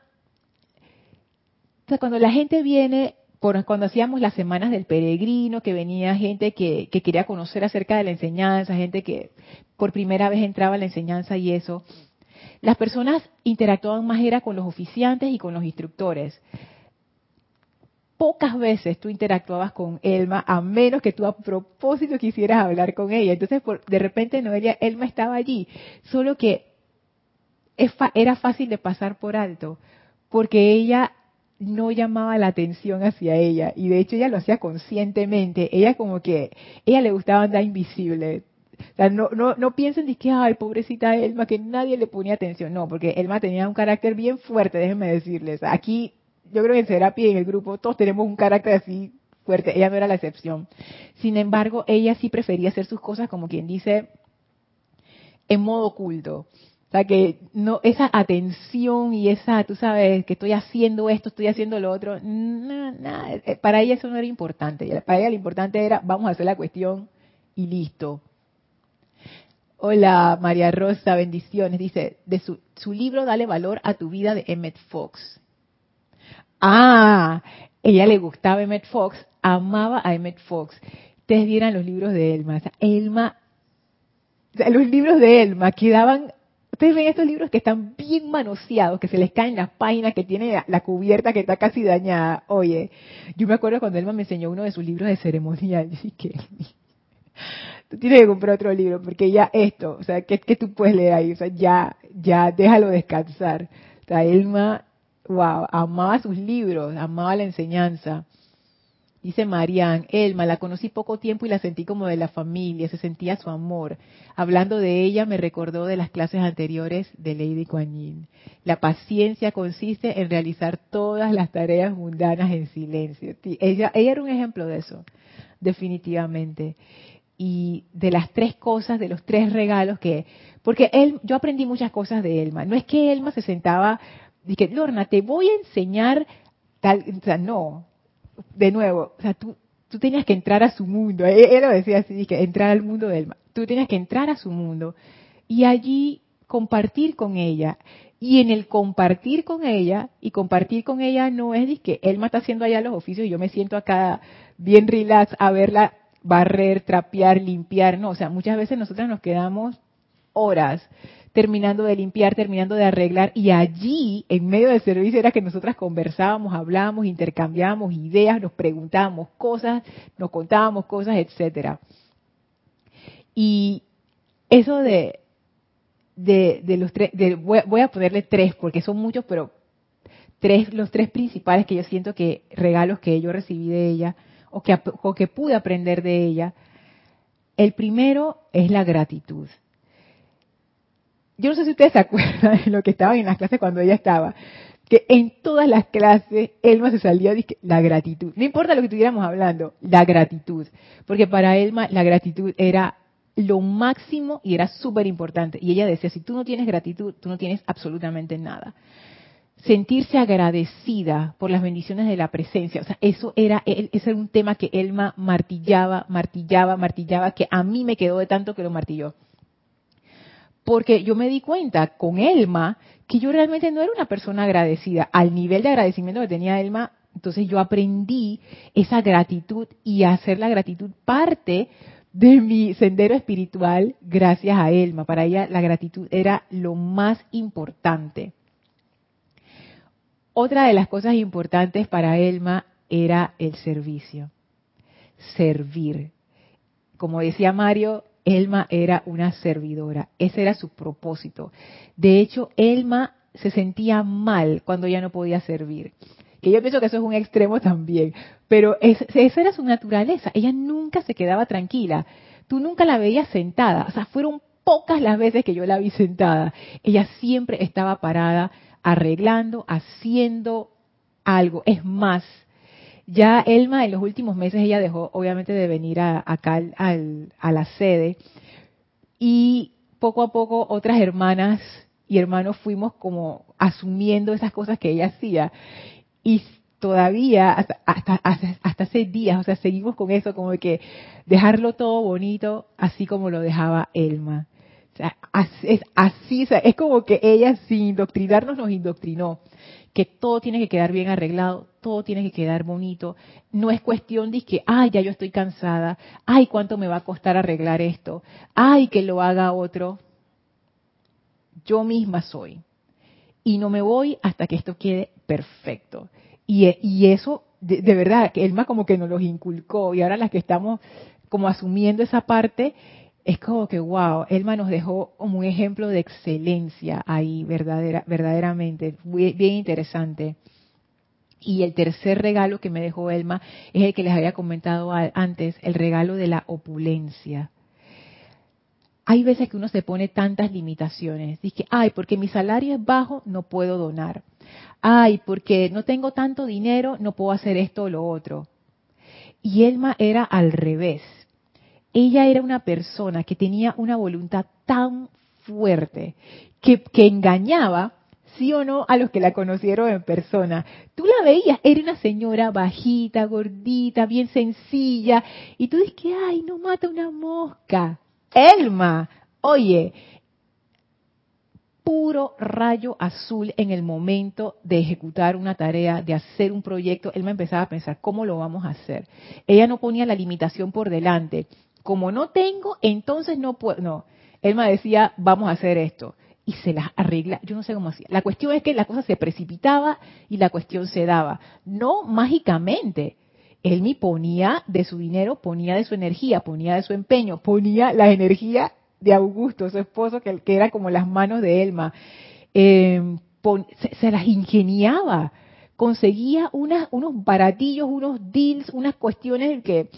o sea, cuando la gente viene, cuando hacíamos las semanas del peregrino, que venía gente que, que quería conocer acerca de la enseñanza, gente que por primera vez entraba a la enseñanza y eso, las personas interactuaban más era con los oficiantes y con los instructores. Pocas veces tú interactuabas con Elma, a menos que tú a propósito quisieras hablar con ella. Entonces, de repente, Noelia, Elma estaba allí, solo que era fácil de pasar por alto, porque ella no llamaba la atención hacia ella y de hecho ella lo hacía conscientemente. Ella como que, ella le gustaba andar invisible. O sea, no, no, no piensen de que, ay, pobrecita Elma, que nadie le ponía atención. No, porque Elma tenía un carácter bien fuerte, déjenme decirles. Aquí, yo creo que en Serapia y en el grupo, todos tenemos un carácter así fuerte. Ella no era la excepción. Sin embargo, ella sí prefería hacer sus cosas, como quien dice, en modo oculto. O sea, que no, esa atención y esa, tú sabes, que estoy haciendo esto, estoy haciendo lo otro, nada, eh, para ella eso no era importante. Para ella lo importante era, vamos a hacer la cuestión y listo. Hola María Rosa, bendiciones. Dice, de su, su libro Dale valor a tu vida de Emmett Fox. Ah, ella le gustaba Emmett Fox, amaba a Emmett Fox. Ustedes vieran los libros de Elma. Elma, los libros de Elma quedaban Ustedes ven estos libros que están bien manoseados, que se les caen las páginas, que tiene la, cubierta que está casi dañada. Oye, yo me acuerdo cuando Elma me enseñó uno de sus libros de ceremonial. Yo dije, tú tienes que comprar otro libro, porque ya esto, o sea, ¿qué, tú puedes leer ahí? O sea, ya, ya, déjalo descansar. O sea, Elma, wow, amaba sus libros, amaba la enseñanza. Dice Marian, Elma, la conocí poco tiempo y la sentí como de la familia, se sentía su amor. Hablando de ella, me recordó de las clases anteriores de Lady Kuan. La paciencia consiste en realizar todas las tareas mundanas en silencio. Ella, ella era un ejemplo de eso, definitivamente. Y de las tres cosas, de los tres regalos que... Porque él, yo aprendí muchas cosas de Elma. No es que Elma se sentaba y que, Lorna, te voy a enseñar tal... O sea, no, de nuevo, o sea, tú, tú tenías que entrar a su mundo. Él, lo decía así, que entrar al mundo de él. Tú tenías que entrar a su mundo y allí compartir con ella. Y en el compartir con ella, y compartir con ella no es que él está haciendo allá los oficios y yo me siento acá bien relax a verla barrer, trapear, limpiar. No, o sea, muchas veces nosotras nos quedamos horas terminando de limpiar, terminando de arreglar, y allí, en medio del servicio, era que nosotras conversábamos, hablábamos, intercambiábamos ideas, nos preguntábamos cosas, nos contábamos cosas, etcétera. Y eso de, de, los tres, voy, a ponerle tres, porque son muchos, pero tres, los tres principales que yo siento que regalos que yo recibí de ella, o que, o que pude aprender de ella, el primero es la gratitud yo no sé si ustedes se acuerdan de lo que estaban en las clases cuando ella estaba, que en todas las clases Elma se salía de la gratitud. No importa lo que estuviéramos hablando, la gratitud. Porque para Elma la gratitud era lo máximo y era súper importante. Y ella decía, si tú no tienes gratitud, tú no tienes absolutamente nada. Sentirse agradecida por las bendiciones de la presencia. O sea, eso era, ese era un tema que Elma martillaba, martillaba, martillaba, que a mí me quedó de tanto que lo martilló porque yo me di cuenta con Elma que yo realmente no era una persona agradecida. Al nivel de agradecimiento que tenía Elma, entonces yo aprendí esa gratitud y hacer la gratitud parte de mi sendero espiritual gracias a Elma. Para ella la gratitud era lo más importante. Otra de las cosas importantes para Elma era el servicio. Servir. Como decía Mario, Elma era una servidora, ese era su propósito. De hecho, Elma se sentía mal cuando ya no podía servir. Que yo pienso que eso es un extremo también, pero esa era su naturaleza. Ella nunca se quedaba tranquila. Tú nunca la veías sentada. O sea, fueron pocas las veces que yo la vi sentada. Ella siempre estaba parada, arreglando, haciendo algo. Es más, ya Elma en los últimos meses ella dejó obviamente de venir a, acá al, a la sede y poco a poco otras hermanas y hermanos fuimos como asumiendo esas cosas que ella hacía. Y todavía, hasta, hasta, hasta, hace días, o sea, seguimos con eso, como de que dejarlo todo bonito, así como lo dejaba Elma. O sea, es así, es como que ella sin indoctrinarnos nos indoctrinó, que todo tiene que quedar bien arreglado, todo tiene que quedar bonito. No es cuestión de que, ay, ya yo estoy cansada, ay, cuánto me va a costar arreglar esto, ay, que lo haga otro. Yo misma soy. Y no me voy hasta que esto quede perfecto. Y, eso, de, verdad, que Elma como que nos los inculcó y ahora las que estamos como asumiendo esa parte, es como que, wow, Elma nos dejó como un ejemplo de excelencia ahí, verdadera, verdaderamente, bien interesante. Y el tercer regalo que me dejó Elma es el que les había comentado antes, el regalo de la opulencia. Hay veces que uno se pone tantas limitaciones. Dice, ay, porque mi salario es bajo, no puedo donar ay, porque no tengo tanto dinero, no puedo hacer esto o lo otro. Y Elma era al revés. Ella era una persona que tenía una voluntad tan fuerte que, engañaba, sí o no, a los que la conocieron en persona. Tú la veías, era una señora bajita, gordita, bien sencilla, y tú dices que, ay, no mata una mosca. Elma, oye, puro rayo azul en el momento de ejecutar una tarea, de hacer un proyecto, él me empezaba a pensar, ¿cómo lo vamos a hacer? Ella no ponía la limitación por delante. Como no tengo, entonces no puedo. No, él me decía, vamos a hacer esto. Y se las arregla, yo no sé cómo hacía. La cuestión es que la cosa se precipitaba y la cuestión se daba. No mágicamente. Él me ponía de su dinero, ponía de su energía, ponía de su empeño, ponía la energía de Augusto, su esposo, que, era como las manos de Elma, eh, se, las ingeniaba, conseguía unos baratillos, unos deals, unas cuestiones que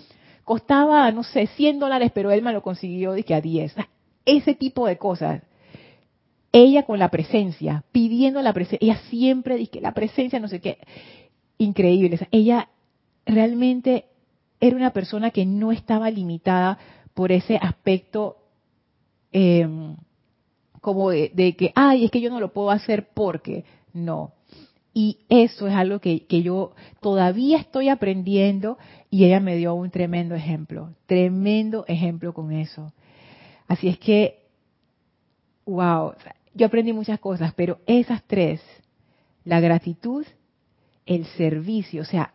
costaba, no sé, 100 dólares, pero Elma lo consiguió de a 10. Ese tipo de cosas. Ella con la presencia, pidiendo la presencia, ella siempre dice que la presencia, no sé qué, increíble. ella realmente era una persona que no estaba limitada por ese aspecto Em, como de, que, ay, es que yo no lo puedo hacer porque, no. Y eso es algo que, yo todavía estoy aprendiendo y ella me dio un tremendo ejemplo, tremendo ejemplo con eso. Así es que, wow, yo aprendí muchas cosas, pero esas tres, la gratitud, el servicio, o sea,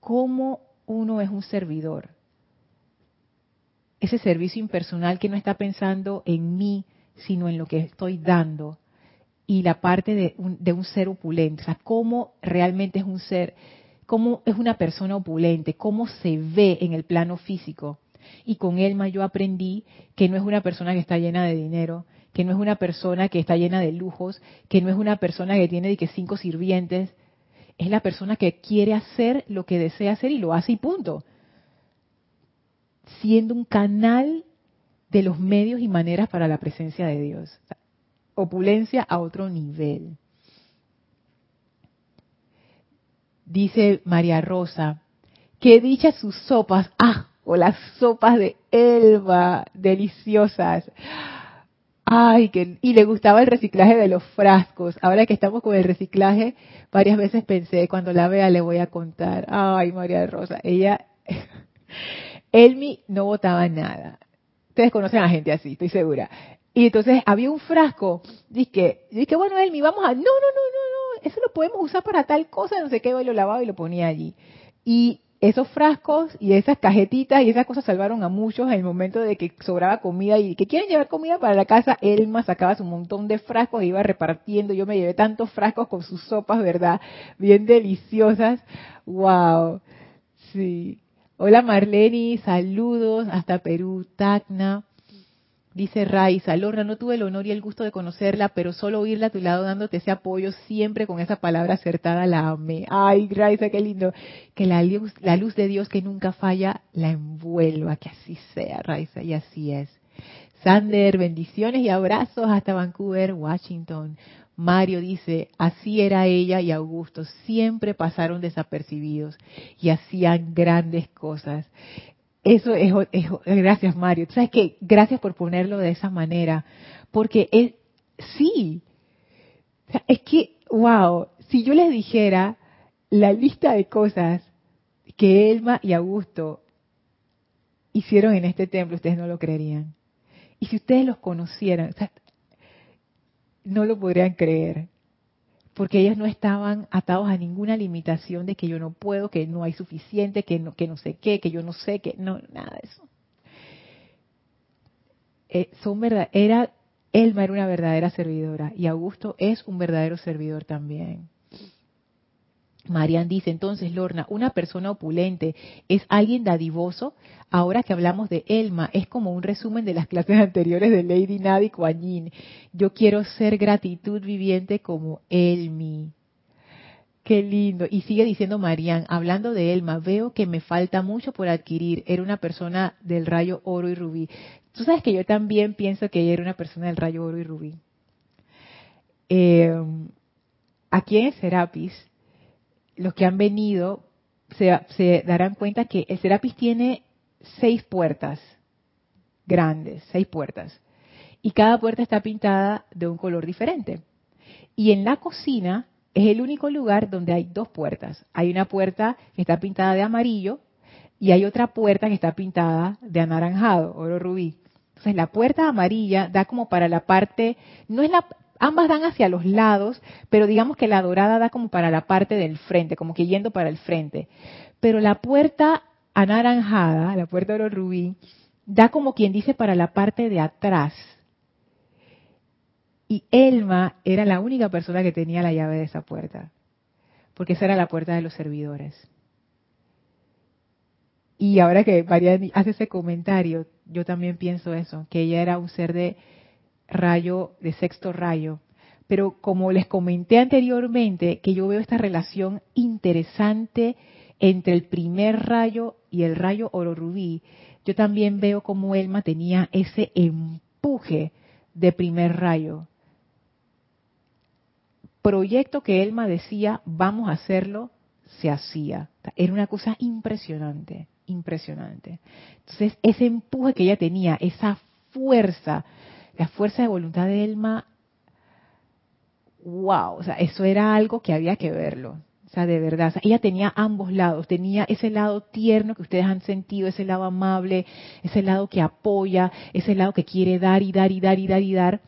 cómo uno es un servidor, ese servicio impersonal que no está pensando en mí, sino en lo que estoy dando. Y la parte de un, ser opulente, o sea, cómo realmente es un ser, cómo es una persona opulente, cómo se ve en el plano físico. Y con Elma yo aprendí que no es una persona que está llena de dinero, que no es una persona que está llena de lujos, que no es una persona que tiene de que cinco sirvientes, es la persona que quiere hacer lo que desea hacer y lo hace y punto siendo un canal de los medios y maneras para la presencia de Dios. Opulencia a otro nivel. Dice María Rosa, que dicha sus sopas, ah, o las sopas de Elba, deliciosas. Ay, que, y le gustaba el reciclaje de los frascos. Ahora que estamos con el reciclaje, varias veces pensé, cuando la vea le voy a contar. Ay, María Rosa, ella Elmi no votaba nada. Ustedes conocen a gente así, estoy segura. Y entonces había un frasco. Dije, dije bueno, Elmi, vamos a... No, no, no, no, no, eso lo podemos usar para tal cosa, no sé qué, y lo lavaba y lo ponía allí. Y esos frascos y esas cajetitas y esas cosas salvaron a muchos en el momento de que sobraba comida y que quieren llevar comida para la casa. Elma sacaba su montón de frascos e iba repartiendo. Yo me llevé tantos frascos con sus sopas, ¿verdad? Bien deliciosas. ¡Wow! Sí. Hola Marleni, saludos hasta Perú, Tacna. Dice Raiza, Lorna, no tuve el honor y el gusto de conocerla, pero solo oírla a tu lado dándote ese apoyo siempre con esa palabra acertada la amé. Ay, Raiza, qué lindo. Que la luz, la luz de Dios que nunca falla la envuelva, que así sea, Raiza, y así es. Sander, bendiciones y abrazos hasta Vancouver, Washington. Mario dice, así era ella y Augusto, siempre pasaron desapercibidos y hacían grandes cosas. Eso es, gracias Mario. ¿Sabes qué? Gracias por ponerlo de esa manera, porque es, sí, es que, wow, si yo les dijera la lista de cosas que Elma y Augusto hicieron en este templo, ustedes no lo creerían. Y si ustedes los conocieran, no lo podrían creer, porque ellos no estaban atados a ninguna limitación de que yo no puedo, que no hay suficiente, que no, que no sé qué, que yo no sé, que no, nada de eso. Eh, son verdad, era, Elma era una verdadera servidora y Augusto es un verdadero servidor también. Marian dice entonces, Lorna, una persona opulente es alguien dadivoso. Ahora que hablamos de Elma, es como un resumen de las clases anteriores de Lady Nadi Kuan Yo quiero ser gratitud viviente como Elmi. Qué lindo. Y sigue diciendo Marian, hablando de Elma, veo que me falta mucho por adquirir. Era una persona del rayo oro y rubí. Tú sabes que yo también pienso que ella era una persona del rayo oro y rubí. Eh, aquí en Serapis, los que han venido se, darán cuenta que el Serapis tiene seis puertas grandes, seis puertas. Y cada puerta está pintada de un color diferente. Y en la cocina es el único lugar donde hay dos puertas. Hay una puerta que está pintada de amarillo y hay otra puerta que está pintada de anaranjado, oro rubí. Entonces la puerta amarilla da como para la parte, no es la, ambas dan hacia los lados, pero digamos que la dorada da como para la parte del frente, como que yendo para el frente. Pero la puerta anaranjada, la puerta oro rubí, da como quien dice para la parte de atrás. Y Elma era la única persona que tenía la llave de esa puerta, porque esa era la puerta de los servidores. Y ahora que María hace ese comentario, yo también pienso eso, que ella era un ser de rayo, de sexto rayo. Pero como les comenté anteriormente, que yo veo esta relación interesante entre el primer rayo y el rayo oro rubí, yo también veo como Elma tenía ese empuje de primer rayo. Proyecto que Elma decía, vamos a hacerlo, se hacía. Era una cosa impresionante, impresionante. Entonces, ese empuje que ella tenía, esa fuerza, la fuerza de voluntad de Elma, wow, o sea, eso era algo que había que verlo. O sea, de verdad, ella tenía ambos lados, tenía ese lado tierno que ustedes han sentido, ese lado amable, ese lado que apoya, ese lado que quiere dar y dar y dar y dar y dar,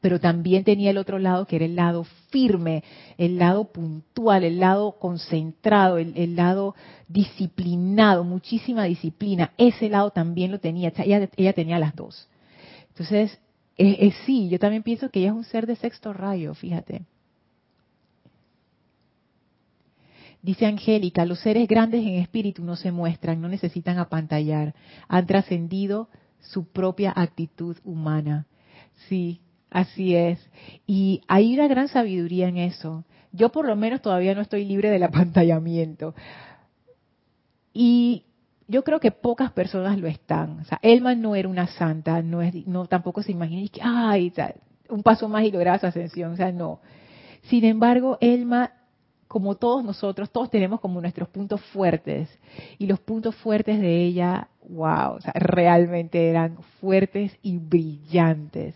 pero también tenía el otro lado que era el lado firme, el lado puntual, el lado concentrado, el, lado disciplinado, muchísima disciplina. Ese lado también lo tenía, ella, ella tenía las dos. Entonces, es, sí, yo también pienso que ella es un ser de sexto rayo, fíjate. Dice Angélica, los seres grandes en espíritu no se muestran, no necesitan apantallar, han trascendido su propia actitud humana. Sí, así es. Y hay una gran sabiduría en eso. Yo por lo menos todavía no estoy libre del apantallamiento. Y yo creo que pocas personas lo están. O sea, Elma no era una santa, no es, no tampoco se imagina que, ay, un paso más y lograba su ascensión. O sea, no. Sin embargo, Elma, como todos nosotros, todos tenemos como nuestros puntos fuertes. Y los puntos fuertes de ella, wow, o sea, realmente eran fuertes y brillantes.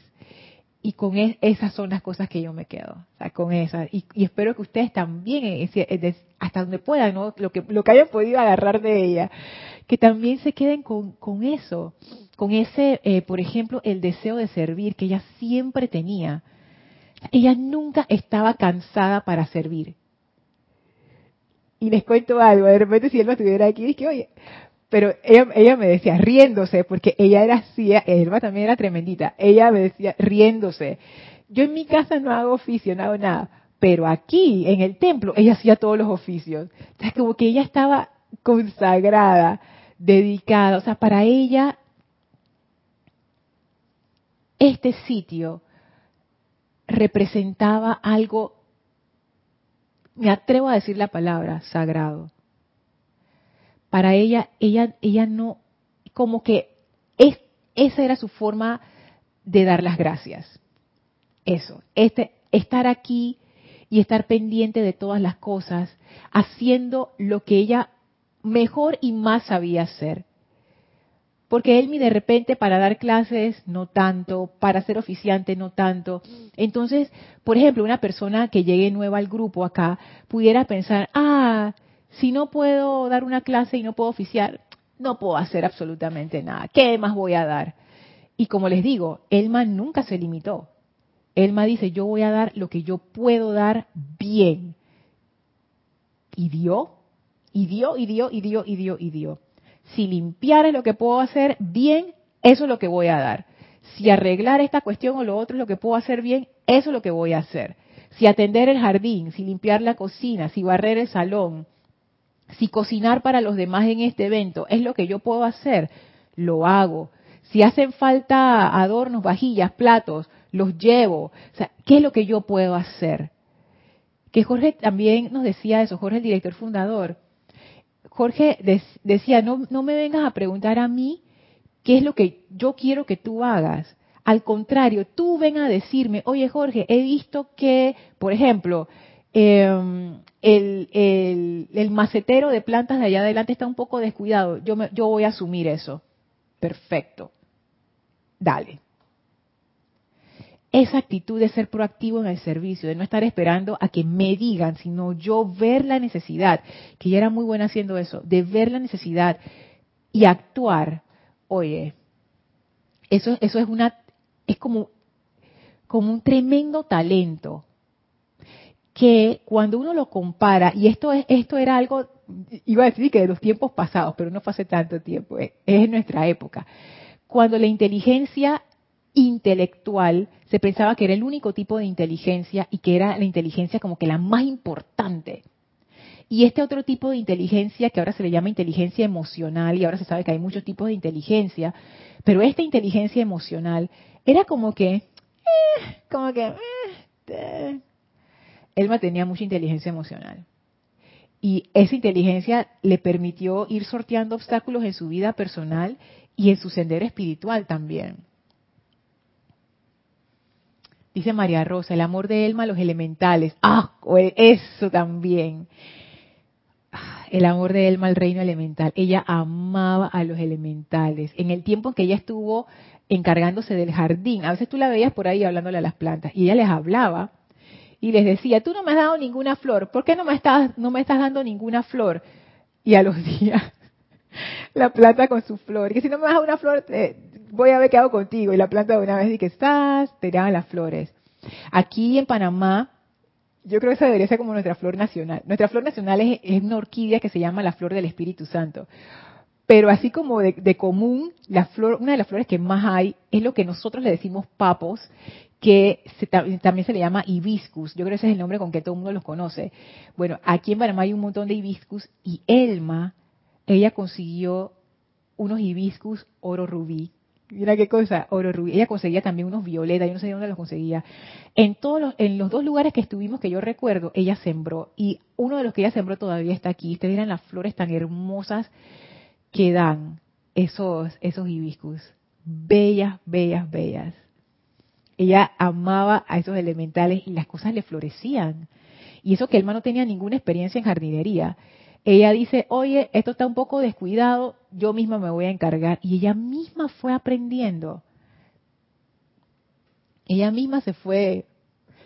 Y con esas son las cosas que yo me quedo, o sea, con esas. Y, espero que ustedes también, hasta donde puedan, ¿no? lo, que, lo que hayan podido agarrar de ella, que también se queden con, con eso, con ese, eh, por ejemplo, el deseo de servir que ella siempre tenía. Ella nunca estaba cansada para servir. Y les cuento algo, de repente si él no estuviera aquí, es que, oye, pero ella, ella me decía riéndose, porque ella era así, Elba también era tremendita, ella me decía riéndose. Yo en mi casa no hago oficio, no hago nada, pero aquí, en el templo, ella hacía todos los oficios. O sea, como que ella estaba consagrada dedicada. O sea, para ella, este sitio representaba algo, me atrevo a decir la palabra, sagrado. Para ella, ella, ella no, como que es, esa era su forma de dar las gracias. Eso, este, estar aquí y estar pendiente de todas las cosas, haciendo lo que ella mejor y más sabía hacer. Porque Elmi de repente para dar clases no tanto, para ser oficiante no tanto. Entonces, por ejemplo, una persona que llegue nueva al grupo acá pudiera pensar, ah, si no puedo dar una clase y no puedo oficiar, no puedo hacer absolutamente nada. ¿Qué más voy a dar? Y como les digo, Elma nunca se limitó. Elma dice, yo voy a dar lo que yo puedo dar bien. Y dio, y dio, y dio, y dio, y dio, y dio. Si limpiar es lo que puedo hacer bien, eso es lo que voy a dar. Si arreglar esta cuestión o lo otro es lo que puedo hacer bien, eso es lo que voy a hacer. Si atender el jardín, si limpiar la cocina, si barrer el salón, si cocinar para los demás en este evento es lo que yo puedo hacer, lo hago. Si hacen falta adornos, vajillas, platos, los llevo. O sea, ¿qué es lo que yo puedo hacer? Que Jorge también nos decía eso, Jorge el director fundador. Jorge decía, no, no me vengas a preguntar a mí qué es lo que yo quiero que tú hagas. Al contrario, tú ven a decirme, oye Jorge, he visto que, por ejemplo, em, el, macetero de plantas de allá adelante está un poco descuidado. Yo, yo voy a asumir eso. Perfecto. Dale. Esa actitud de ser proactivo en el servicio, de no estar esperando a que me digan, sino yo ver la necesidad, que ya era muy buena haciendo eso, de ver la necesidad y actuar. Oye, eso, eso es una, es como un tremendo talento que cuando uno lo compara, y esto es, esto era algo, iba a decir que de los tiempos pasados, pero no fue hace tanto tiempo, es, en nuestra época. Cuando la inteligencia intelectual se pensaba que era el único tipo de inteligencia y que era la inteligencia como que la más importante. Y este otro tipo de inteligencia que ahora se le llama inteligencia emocional y ahora se sabe que hay muchos tipos de inteligencia, pero esta inteligencia emocional era como que, eh, como que, eh, Elma tenía mucha inteligencia emocional. Y esa inteligencia le permitió ir sorteando obstáculos en su vida personal y en su sendero espiritual también. Dice María Rosa, el amor de Elma a los elementales. Ah, eso también. El amor de Elma al reino elemental. Ella amaba a los elementales. En el tiempo en que ella estuvo encargándose del jardín, a veces tú la veías por ahí hablándole a las plantas y ella les hablaba y les decía, tú no me has dado ninguna flor, ¿por qué no me estás, no me estás dando ninguna flor? Y a los días, la planta con su flor, y que si no me das una flor, voy a ver qué hago contigo. Y la planta de una vez dice, estás, te dan las flores. Aquí en Panamá, yo creo que esa debería ser como nuestra flor nacional. Nuestra flor nacional es, es una orquídea que se llama la flor del Espíritu Santo. Pero así como de, de, común, la flor, una de las flores que más hay es lo que nosotros le decimos papos, que también se le llama hibiscus. Yo creo que ese es el nombre con que todo el mundo los conoce. Bueno, aquí en Panamá hay un montón de hibiscus y Elma, ella consiguió unos hibiscus oro rubí. Mira qué cosa, oro rubí. Ella conseguía también unos violetas, yo no sé dónde los conseguía. En todos los, en los dos lugares que estuvimos que yo recuerdo, ella sembró y uno de los que ella sembró todavía está aquí. Ustedes eran las flores tan hermosas que dan esos esos hibiscus. Bellas, bellas, bellas ella amaba a esos elementales y las cosas le florecían. Y eso que Elma no tenía ninguna experiencia en jardinería. Ella dice, oye, esto está un poco descuidado, yo misma me voy a encargar. Y ella misma fue aprendiendo. Ella misma se fue,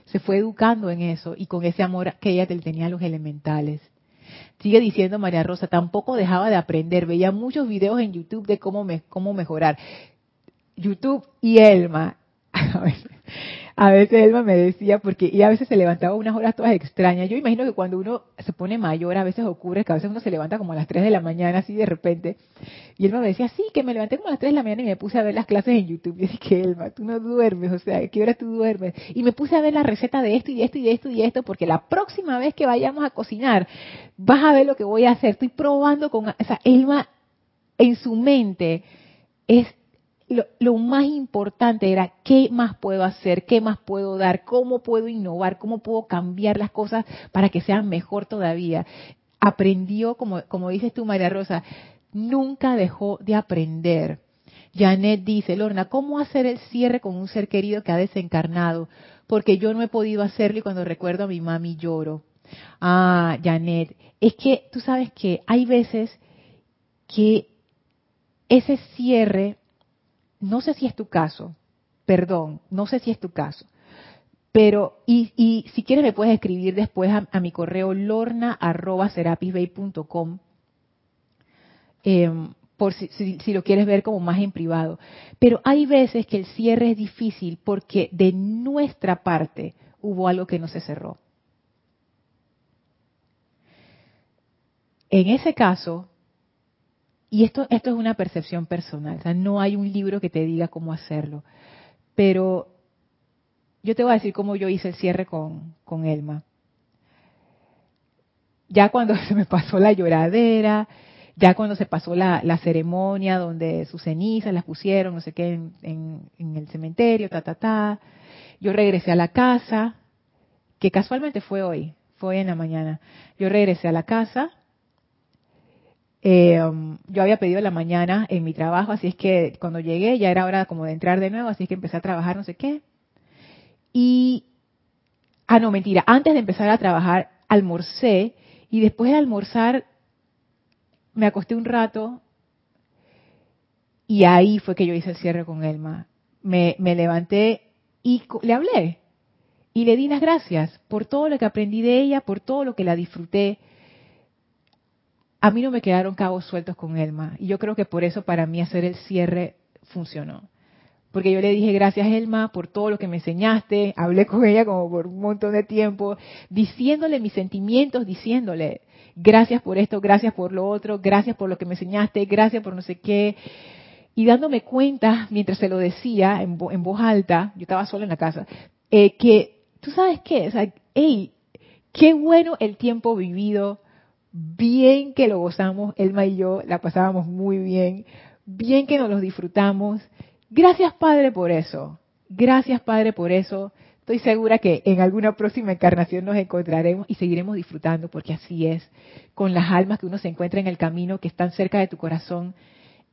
se fue educando en eso y con ese amor que ella tenía a los elementales. Sigue diciendo María Rosa, tampoco dejaba de aprender, veía muchos videos en YouTube de cómo, me, cómo mejorar. YouTube y Elma, a veces, a veces Elma me decía, porque y a veces se levantaba unas horas todas extrañas. Yo imagino que cuando uno se pone mayor, a veces ocurre que a veces uno se levanta como a las 3 de la mañana, así de repente. Y Elma me decía, sí, que me levanté como a las 3 de la mañana y me puse a ver las clases en YouTube. Y dije, Elma, tú no duermes, o sea, ¿qué hora tú duermes? Y me puse a ver la receta de esto y de esto y de esto y de esto, porque la próxima vez que vayamos a cocinar, vas a ver lo que voy a hacer. Estoy probando con, o sea, Elma en su mente es lo, más importante era qué más puedo hacer, qué más puedo dar, cómo puedo innovar, cómo puedo cambiar las cosas para que sean mejor todavía. Aprendió, como, como dices tú, María Rosa, nunca dejó de aprender. Janet dice, Lorna, ¿cómo hacer el cierre con un ser querido que ha desencarnado? Porque yo no he podido hacerlo y cuando recuerdo a mi mami lloro. Ah, Janet, es que tú sabes que hay veces que ese cierre, no sé si es tu caso, perdón, no sé si es tu caso, pero, y, si quieres me puedes escribir después a, mi correo lorna.serapisbay.com eh, em, por si, si, lo quieres ver como más en privado. Pero hay veces que el cierre es difícil porque de nuestra parte hubo algo que no se cerró. En ese caso, y esto, esto es una percepción personal, o sea, no hay un libro que te diga cómo hacerlo, pero yo te voy a decir cómo yo hice el cierre con, con Elma. Ya cuando se me pasó la lloradera, ya cuando se pasó la, ceremonia donde sus cenizas las pusieron, no sé qué, en, el cementerio, ta, ta, ta, yo regresé a la casa, que casualmente fue hoy, fue hoy en la mañana. Yo regresé a la casa, eh, um, yo había pedido la mañana en mi trabajo, así es que cuando llegué ya era hora como de entrar de nuevo, así es que empecé a trabajar, no sé qué. Y, ah, no, mentira, antes de empezar a trabajar, almorcé y después de almorzar me acosté un rato y ahí fue que yo hice el cierre con Elma. Me, me levanté y le hablé y le di las gracias por todo lo que aprendí de ella, por todo lo que la disfruté. A mí no me quedaron cabos sueltos con Elma y yo creo que por eso para mí hacer el cierre funcionó. Porque yo le dije gracias Elma por todo lo que me enseñaste, hablé con ella como por un montón de tiempo, diciéndole mis sentimientos, diciéndole gracias por esto, gracias por lo otro, gracias por lo que me enseñaste, gracias por no sé qué, y dándome cuenta mientras se lo decía en, voz alta, yo estaba sola en la casa, eh, que tú sabes qué, o sea, hey, qué bueno el tiempo vivido, bien que lo gozamos, Elma y yo la pasábamos muy bien, bien que nos lo disfrutamos, Gracias Padre por eso. Gracias Padre por eso. Estoy segura que en alguna próxima encarnación nos encontraremos y seguiremos disfrutando porque así es. Con las almas que uno se encuentra en el camino, que están cerca de tu corazón,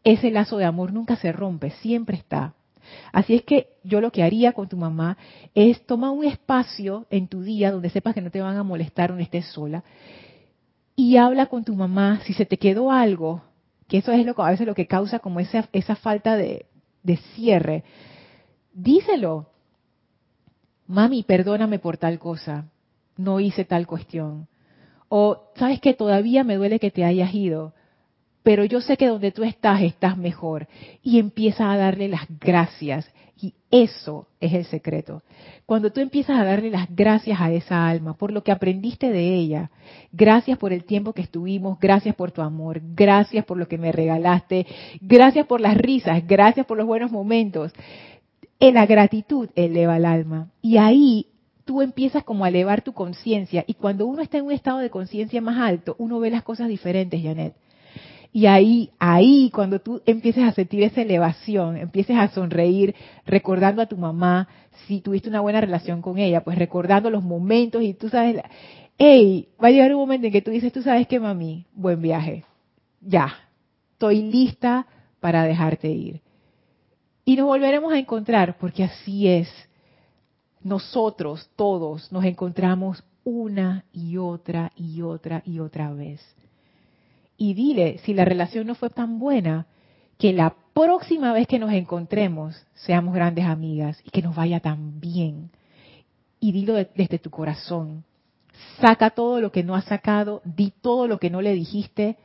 ese lazo de amor nunca se rompe, siempre está. Así es que yo lo que haría con tu mamá es tomar un espacio en tu día donde sepas que no te van a molestar donde estés sola y habla con tu mamá si se te quedó algo, que eso es lo a veces lo que causa como esa, esa falta de, de cierre, díselo. Mami, perdóname por tal cosa. No hice tal cuestión. O, ¿sabes que Todavía me duele que te hayas ido, pero yo sé que donde tú estás estás mejor. Y empieza a darle las gracias y eso es el secreto. Cuando tú empiezas a darle las gracias a esa alma por lo que aprendiste de ella, gracias por el tiempo que estuvimos, gracias por tu amor, gracias por lo que me regalaste, gracias por las risas, gracias por los buenos momentos. En la gratitud eleva el alma. Y ahí tú empiezas como a elevar tu conciencia. Y cuando uno está en un estado de conciencia más alto, uno ve las cosas diferentes, Janet. Y ahí, ahí, cuando tú empieces a sentir esa elevación, empieces a sonreír, recordando a tu mamá, si tuviste una buena relación con ella, pues recordando los momentos y tú sabes, hey, va a llegar un momento en que tú dices, tú sabes que mami, buen viaje, ya, estoy lista para dejarte ir. Y nos volveremos a encontrar, porque así es. Nosotros, todos, nos encontramos una y otra y otra y otra vez y dile si la relación no fue tan buena, que la próxima vez que nos encontremos seamos grandes amigas y que nos vaya tan bien. Y dilo desde tu corazón. Saca todo lo que no has sacado, di todo lo que no le dijiste,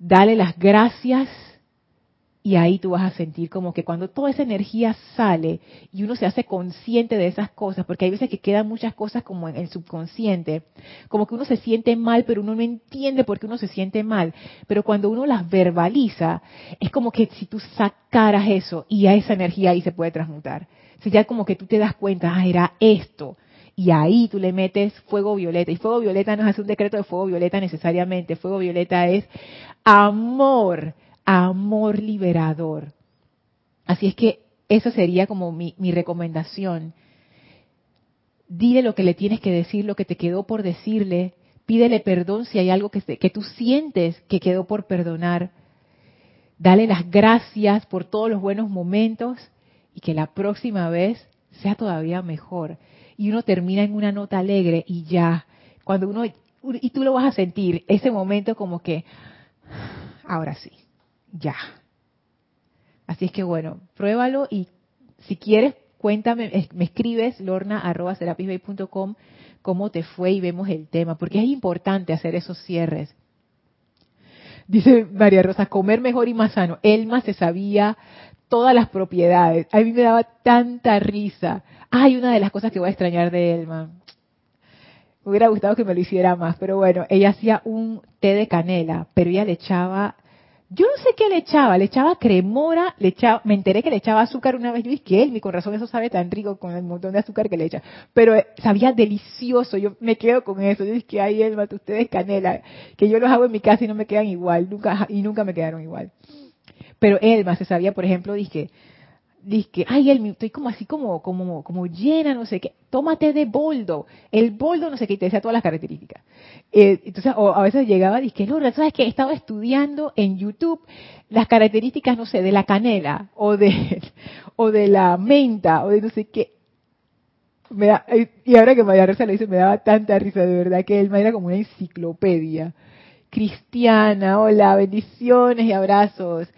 dale las gracias y ahí tú vas a sentir como que cuando toda esa energía sale y uno se hace consciente de esas cosas, porque hay veces que quedan muchas cosas como en el subconsciente, como que uno se siente mal, pero uno no entiende por qué uno se siente mal. Pero cuando uno las verbaliza, es como que si tú sacaras eso y a esa energía ahí se puede transmutar. O sea, ya como que tú te das cuenta, ah, era esto. Y ahí tú le metes fuego violeta. Y fuego violeta no es un decreto de fuego violeta necesariamente. Fuego violeta es amor amor liberador. Así es que eso sería como mi, recomendación. Dile lo que le tienes que decir, lo que te quedó por decirle. Pídele perdón si hay algo que, que tú sientes que quedó por perdonar. Dale las gracias por todos los buenos momentos y que la próxima vez sea todavía mejor. Y uno termina en una nota alegre y ya, cuando uno, y tú lo vas a sentir, ese momento como que, ahora sí, ya. Así es que bueno, pruébalo y si quieres, cuéntame, me escribes lorna.com cómo te fue y vemos el tema, porque es importante hacer esos cierres. Dice María Rosa, comer mejor y más sano. Elma se sabía todas las propiedades. A mí me daba tanta risa. Hay una de las cosas que voy a extrañar de Elma. Me hubiera gustado que me lo hiciera más, pero bueno, ella hacía un té de canela, pero ella le echaba yo no sé qué le echaba, le echaba cremora, le echaba, me enteré que le echaba azúcar una vez, yo dije que él, mi corazón eso sabe tan rico con el montón de azúcar que le echa, pero eh, sabía delicioso, yo me quedo con eso, yo dije que ay Elma, ustedes canela, que yo los hago en mi casa y no me quedan igual, nunca, y nunca me quedaron igual. Pero Elma se sabía, por ejemplo, dije, Dice, ay, el, estoy como así como, como, como llena, no sé qué, tómate de boldo, el boldo no sé qué, y te decía todas las características. Eh, entonces, o a veces llegaba, dije, Lourdes, ¿sabes qué? He estado estudiando en YouTube las características, no sé, de la canela, o de, o de la menta, o de no sé qué. Me y ahora que María Rosa lo dice, me daba tanta risa, de verdad, que él era como una enciclopedia. Cristiana, hola, bendiciones y abrazos.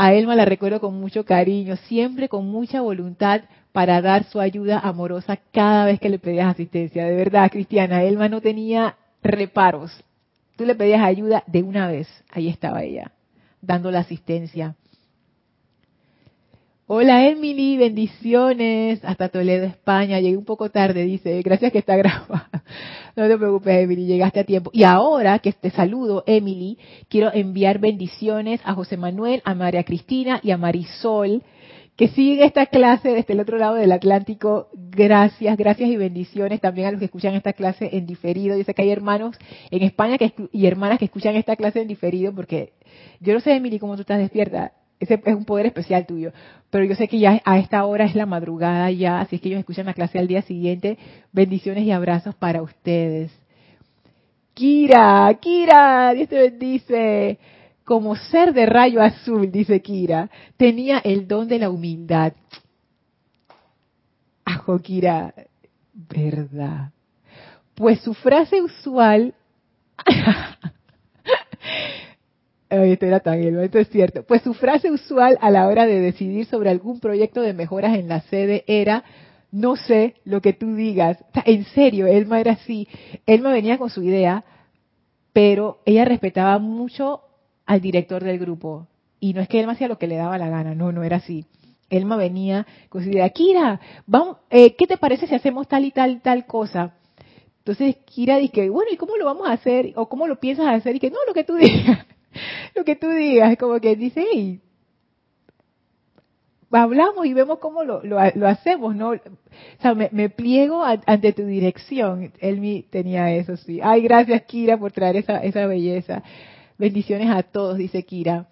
A Elma la recuerdo con mucho cariño, siempre con mucha voluntad para dar su ayuda amorosa cada vez que le pedías asistencia. De verdad, Cristiana, Elma no tenía reparos. Tú le pedías ayuda de una vez, ahí estaba ella, dando la asistencia. Hola Emily, bendiciones. Hasta Toledo, España. Llegué un poco tarde, dice. Gracias que está grabado. No te preocupes, Emily, llegaste a tiempo. Y ahora que te saludo, Emily, quiero enviar bendiciones a José Manuel, a María Cristina y a Marisol, que siguen esta clase desde el otro lado del Atlántico. Gracias, gracias y bendiciones también a los que escuchan esta clase en diferido. Dice que hay hermanos en España que, y hermanas que escuchan esta clase en diferido, porque yo no sé, Emily, cómo tú estás despierta ese es un poder especial tuyo. Pero yo sé que ya a esta hora es la madrugada ya, así es que ellos escuchan la clase al día siguiente. Bendiciones y abrazos para ustedes. Kira, Kira, Dios te bendice. Como ser de rayo azul, dice Kira, tenía el don de la humildad. Ajo, Kira, verdad. Pues su frase usual esto era tan esto es cierto. Pues su frase usual a la hora de decidir sobre algún proyecto de mejoras en la sede era, no sé lo que tú digas. En serio, Elma era así. Elma venía con su idea, pero ella respetaba mucho al director del grupo. Y no es que Elma hacía lo que le daba la gana, no, no era así. Elma venía con su idea, Kira, vamos, eh, ¿qué te parece si hacemos tal y tal tal cosa? Entonces Kira dice, bueno, ¿y cómo lo vamos a hacer? ¿O cómo lo piensas hacer? Y que no, lo que tú digas. Lo que tú digas, como que dice, hey, hablamos y vemos cómo lo, lo, hacemos, ¿no? O sea, me, pliego ante tu dirección. Él tenía eso, sí. Ay, gracias, Kira, por traer esa, esa belleza. Bendiciones a todos, dice Kira.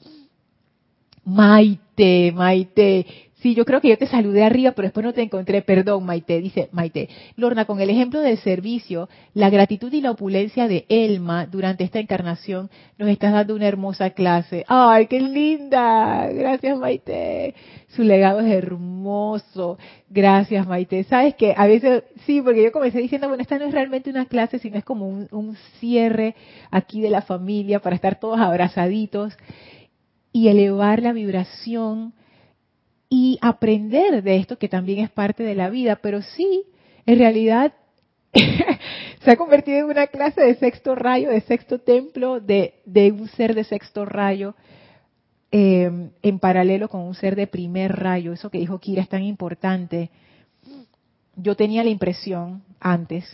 Maite, Maite, Sí, yo creo que yo te saludé arriba, pero después no te encontré. Perdón, Maite, dice Maite. Lorna, con el ejemplo del servicio, la gratitud y la opulencia de Elma durante esta encarnación, nos estás dando una hermosa clase. ¡Ay, qué linda! Gracias, Maite. Su legado es hermoso. Gracias, Maite. Sabes que a veces, sí, porque yo comencé diciendo, bueno, esta no es realmente una clase, sino es como un, un cierre aquí de la familia para estar todos abrazaditos y elevar la vibración y aprender de esto que también es parte de la vida, pero sí, en realidad se ha convertido en una clase de sexto rayo, de sexto templo, de, de un ser de sexto rayo, eh, en paralelo con un ser de primer rayo. Eso que dijo Kira es tan importante. Yo tenía la impresión antes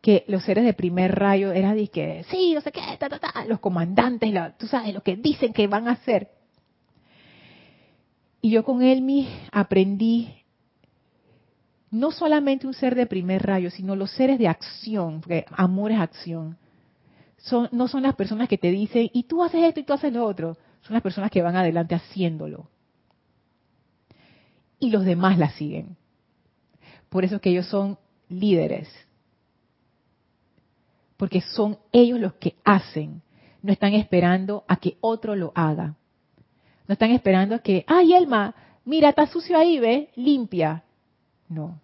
que los seres de primer rayo eran de que, sí, no sé qué, ta, ta, ta, los comandantes, tú sabes, lo que dicen que van a hacer. Y yo con Elmi aprendí no solamente un ser de primer rayo, sino los seres de acción, porque amor es acción. Son, no son las personas que te dicen, y tú haces esto y tú haces lo otro. Son las personas que van adelante haciéndolo. Y los demás la siguen. Por eso es que ellos son líderes. Porque son ellos los que hacen. No están esperando a que otro lo haga. No están esperando que, ay, Elma, mira, está sucio ahí, ve, limpia. No.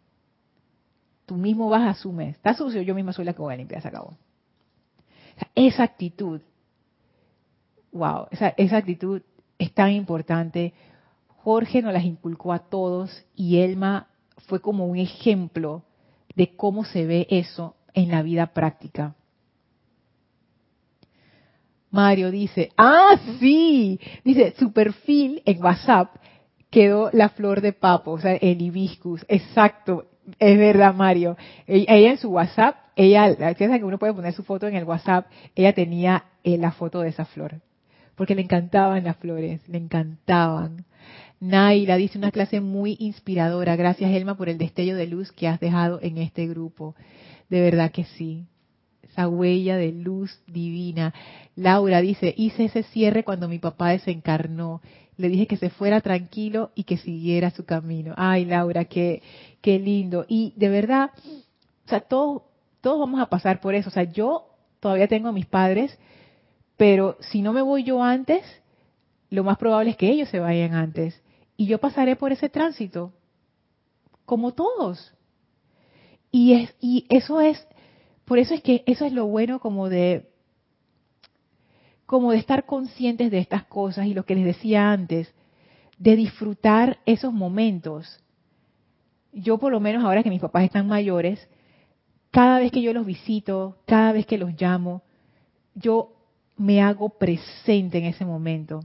Tú mismo vas, asumes, está sucio, yo misma soy la que voy a limpiar, se acabó. esa actitud, wow, esa, esa actitud es tan importante. Jorge nos las inculcó a todos y Elma fue como un ejemplo de cómo se ve eso en la vida práctica. Mario dice, ah, sí, dice, su perfil en WhatsApp quedó la flor de papo, o sea, el hibiscus, exacto, es verdad, Mario. E-, ella en su WhatsApp, ella, piensa que uno puede poner su foto en el WhatsApp, ella tenía eh, la foto de esa flor, porque le encantaban las flores, le encantaban. Naila dice una clase muy inspiradora. Gracias, Elma, por el destello de luz que has dejado en este grupo. De verdad que sí. Esa huella de luz divina. Laura dice, hice ese cierre cuando mi papá desencarnó. Le dije que se fuera tranquilo y que siguiera su camino. Ay, Laura, qué, qué lindo. Y de verdad, o sea, todos, todos vamos a pasar por eso. O sea, yo todavía tengo a mis padres, pero si no me voy yo antes, lo más probable es que ellos se vayan antes y yo pasaré por ese tránsito, como todos. Y, es, y eso es, por eso es que eso es lo bueno como de, como de estar conscientes de estas cosas y lo que les decía antes, de disfrutar esos momentos. Yo por lo menos ahora que mis papás están mayores, cada vez que yo los visito, cada vez que los llamo, yo me hago presente en ese momento.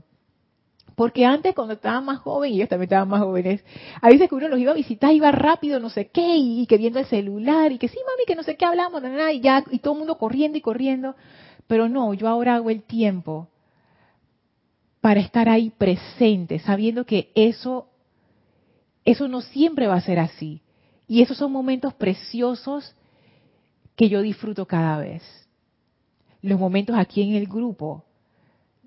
Porque antes, cuando estaban más jóvenes, y ellos también estaban más jóvenes, a veces que uno los iba a visitar, iba rápido, no sé qué, y, que viendo el celular, y que sí, mami, que no sé qué hablamos, nada, y ya, y todo el mundo corriendo y corriendo. Pero no, yo ahora hago el tiempo para estar ahí presente, sabiendo que eso, eso no siempre va a ser así. Y esos son momentos preciosos que yo disfruto cada vez. Los momentos aquí en el grupo,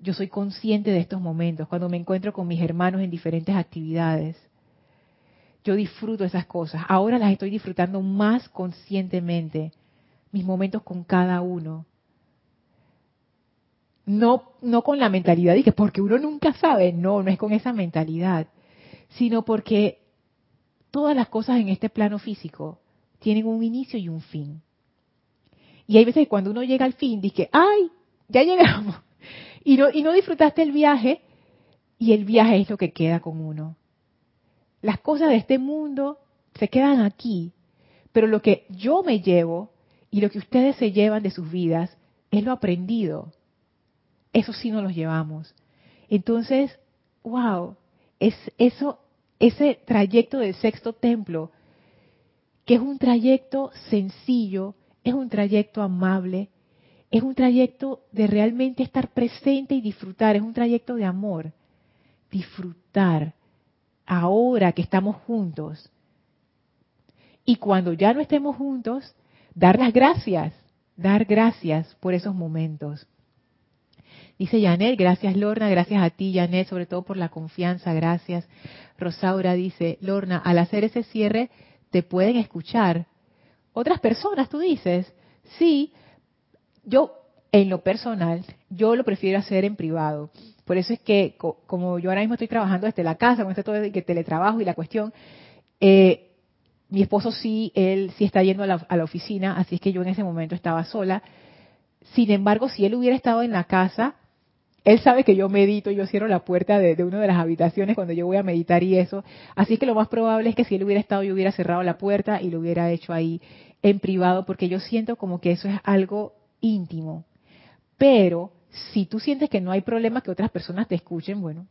yo soy consciente de estos momentos, cuando me encuentro con mis hermanos en diferentes actividades. Yo disfruto esas cosas. Ahora las estoy disfrutando más conscientemente, mis momentos con cada uno. No, no con la mentalidad de que porque uno nunca sabe, no, no es con esa mentalidad, sino porque todas las cosas en este plano físico tienen un inicio y un fin. Y hay veces que cuando uno llega al fin, dice, ay, ya llegamos y no, disfrutaste el viaje y el viaje es lo que queda con uno. Las cosas de este mundo se quedan aquí, pero lo que yo me llevo y lo que ustedes se llevan de sus vidas es lo aprendido. Eso sí nos los llevamos. Entonces, wow, es eso, ese trayecto del sexto templo, que es un trayecto sencillo, es un trayecto amable, es un trayecto de realmente estar presente y disfrutar, es un trayecto de amor. Disfrutar ahora que estamos juntos. Y cuando ya no estemos juntos, dar las gracias, dar gracias por esos momentos. Dice Janet, gracias Lorna, gracias a ti Janet, sobre todo por la confianza, gracias. Rosaura dice, Lorna, al hacer ese cierre te pueden escuchar. Otras personas, tú dices, sí, yo, en lo personal, yo lo prefiero hacer en privado. Por eso es que, como yo ahora mismo estoy trabajando desde la casa, con esto todo de que teletrabajo y la cuestión, eh, mi esposo sí, él sí está yendo a la, a la, oficina, así es que yo en ese momento estaba sola. Sin embargo, si él hubiera estado en la casa, él sabe que yo medito, yo cierro la puerta de, de una de las habitaciones cuando yo voy a meditar y eso. Así que lo más probable es que si él hubiera estado, yo hubiera cerrado la puerta y lo hubiera hecho ahí en privado, porque yo siento como que eso es algo íntimo. Pero si tú sientes que no hay problema que otras personas te escuchen, bueno,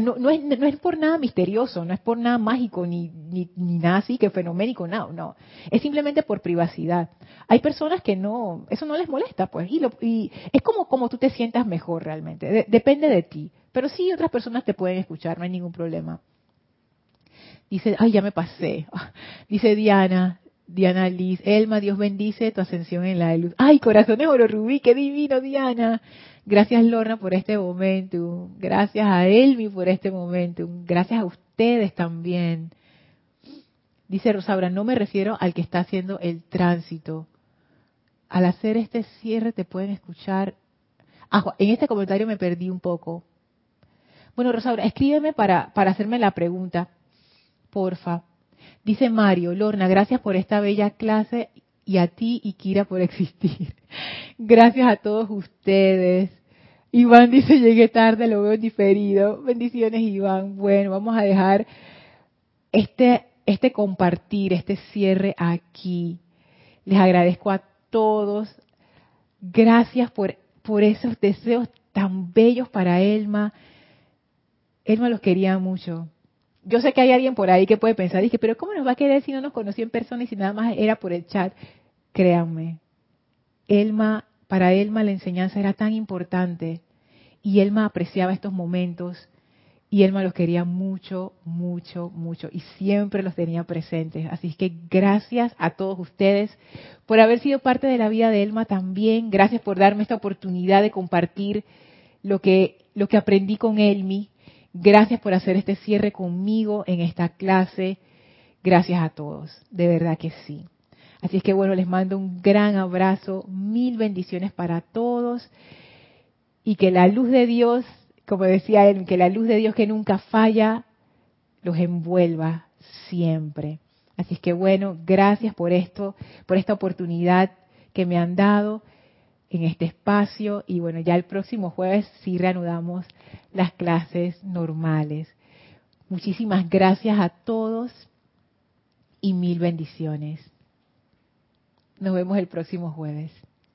no, es, por nada misterioso, no es por nada mágico, ni, ni, nada así que fenoménico, no, no. Es simplemente por privacidad. Hay personas que no, eso no les molesta, pues, y, y es como, como tú te sientas mejor realmente, depende de ti. Pero sí, otras personas te pueden escuchar, no hay ningún problema. Dice, ay, ya me pasé. Dice Diana, Diana Liz, Elma, Dios bendice tu ascensión en la luz. Ay, corazones oro rubí, qué divino, Diana. Gracias, Lorna, por este momento. Gracias a Elmi por este momento. Gracias a ustedes también. Dice Rosaura, no me refiero al que está haciendo el tránsito. Al hacer este cierre te pueden escuchar. Ah, en este comentario me perdí un poco. Bueno, Rosaura, escríbeme para, para hacerme la pregunta, porfa. Dice Mario, Lorna, gracias por esta bella clase y a ti y Kira por existir. Gracias a todos ustedes. Iván dice, llegué tarde, lo veo diferido. Bendiciones, Iván. Bueno, vamos a dejar este, este compartir, este cierre aquí. Les agradezco a todos. Gracias por, por esos deseos tan bellos para Elma. Elma los quería mucho. Yo sé que hay alguien por ahí que puede pensar, dije, pero ¿cómo nos va a querer si no nos conoció en persona y si nada más era por el chat? Créanme, Elma, para Elma la enseñanza era tan importante y Elma apreciaba estos momentos y Elma los quería mucho, mucho, mucho y siempre los tenía presentes. Así que gracias a todos ustedes por haber sido parte de la vida de Elma también. Gracias por darme esta oportunidad de compartir lo que, lo que aprendí con Elmi. Gracias por hacer este cierre conmigo en esta clase. Gracias a todos, de verdad que sí. Así es que bueno, les mando un gran abrazo, mil bendiciones para todos y que la luz de Dios, como decía él, que la luz de Dios que nunca falla, los envuelva siempre. Así es que bueno, gracias por esto, por esta oportunidad que me han dado en este espacio y bueno, ya el próximo jueves sí reanudamos las clases normales. Muchísimas gracias a todos y mil bendiciones. Nos vemos el próximo jueves.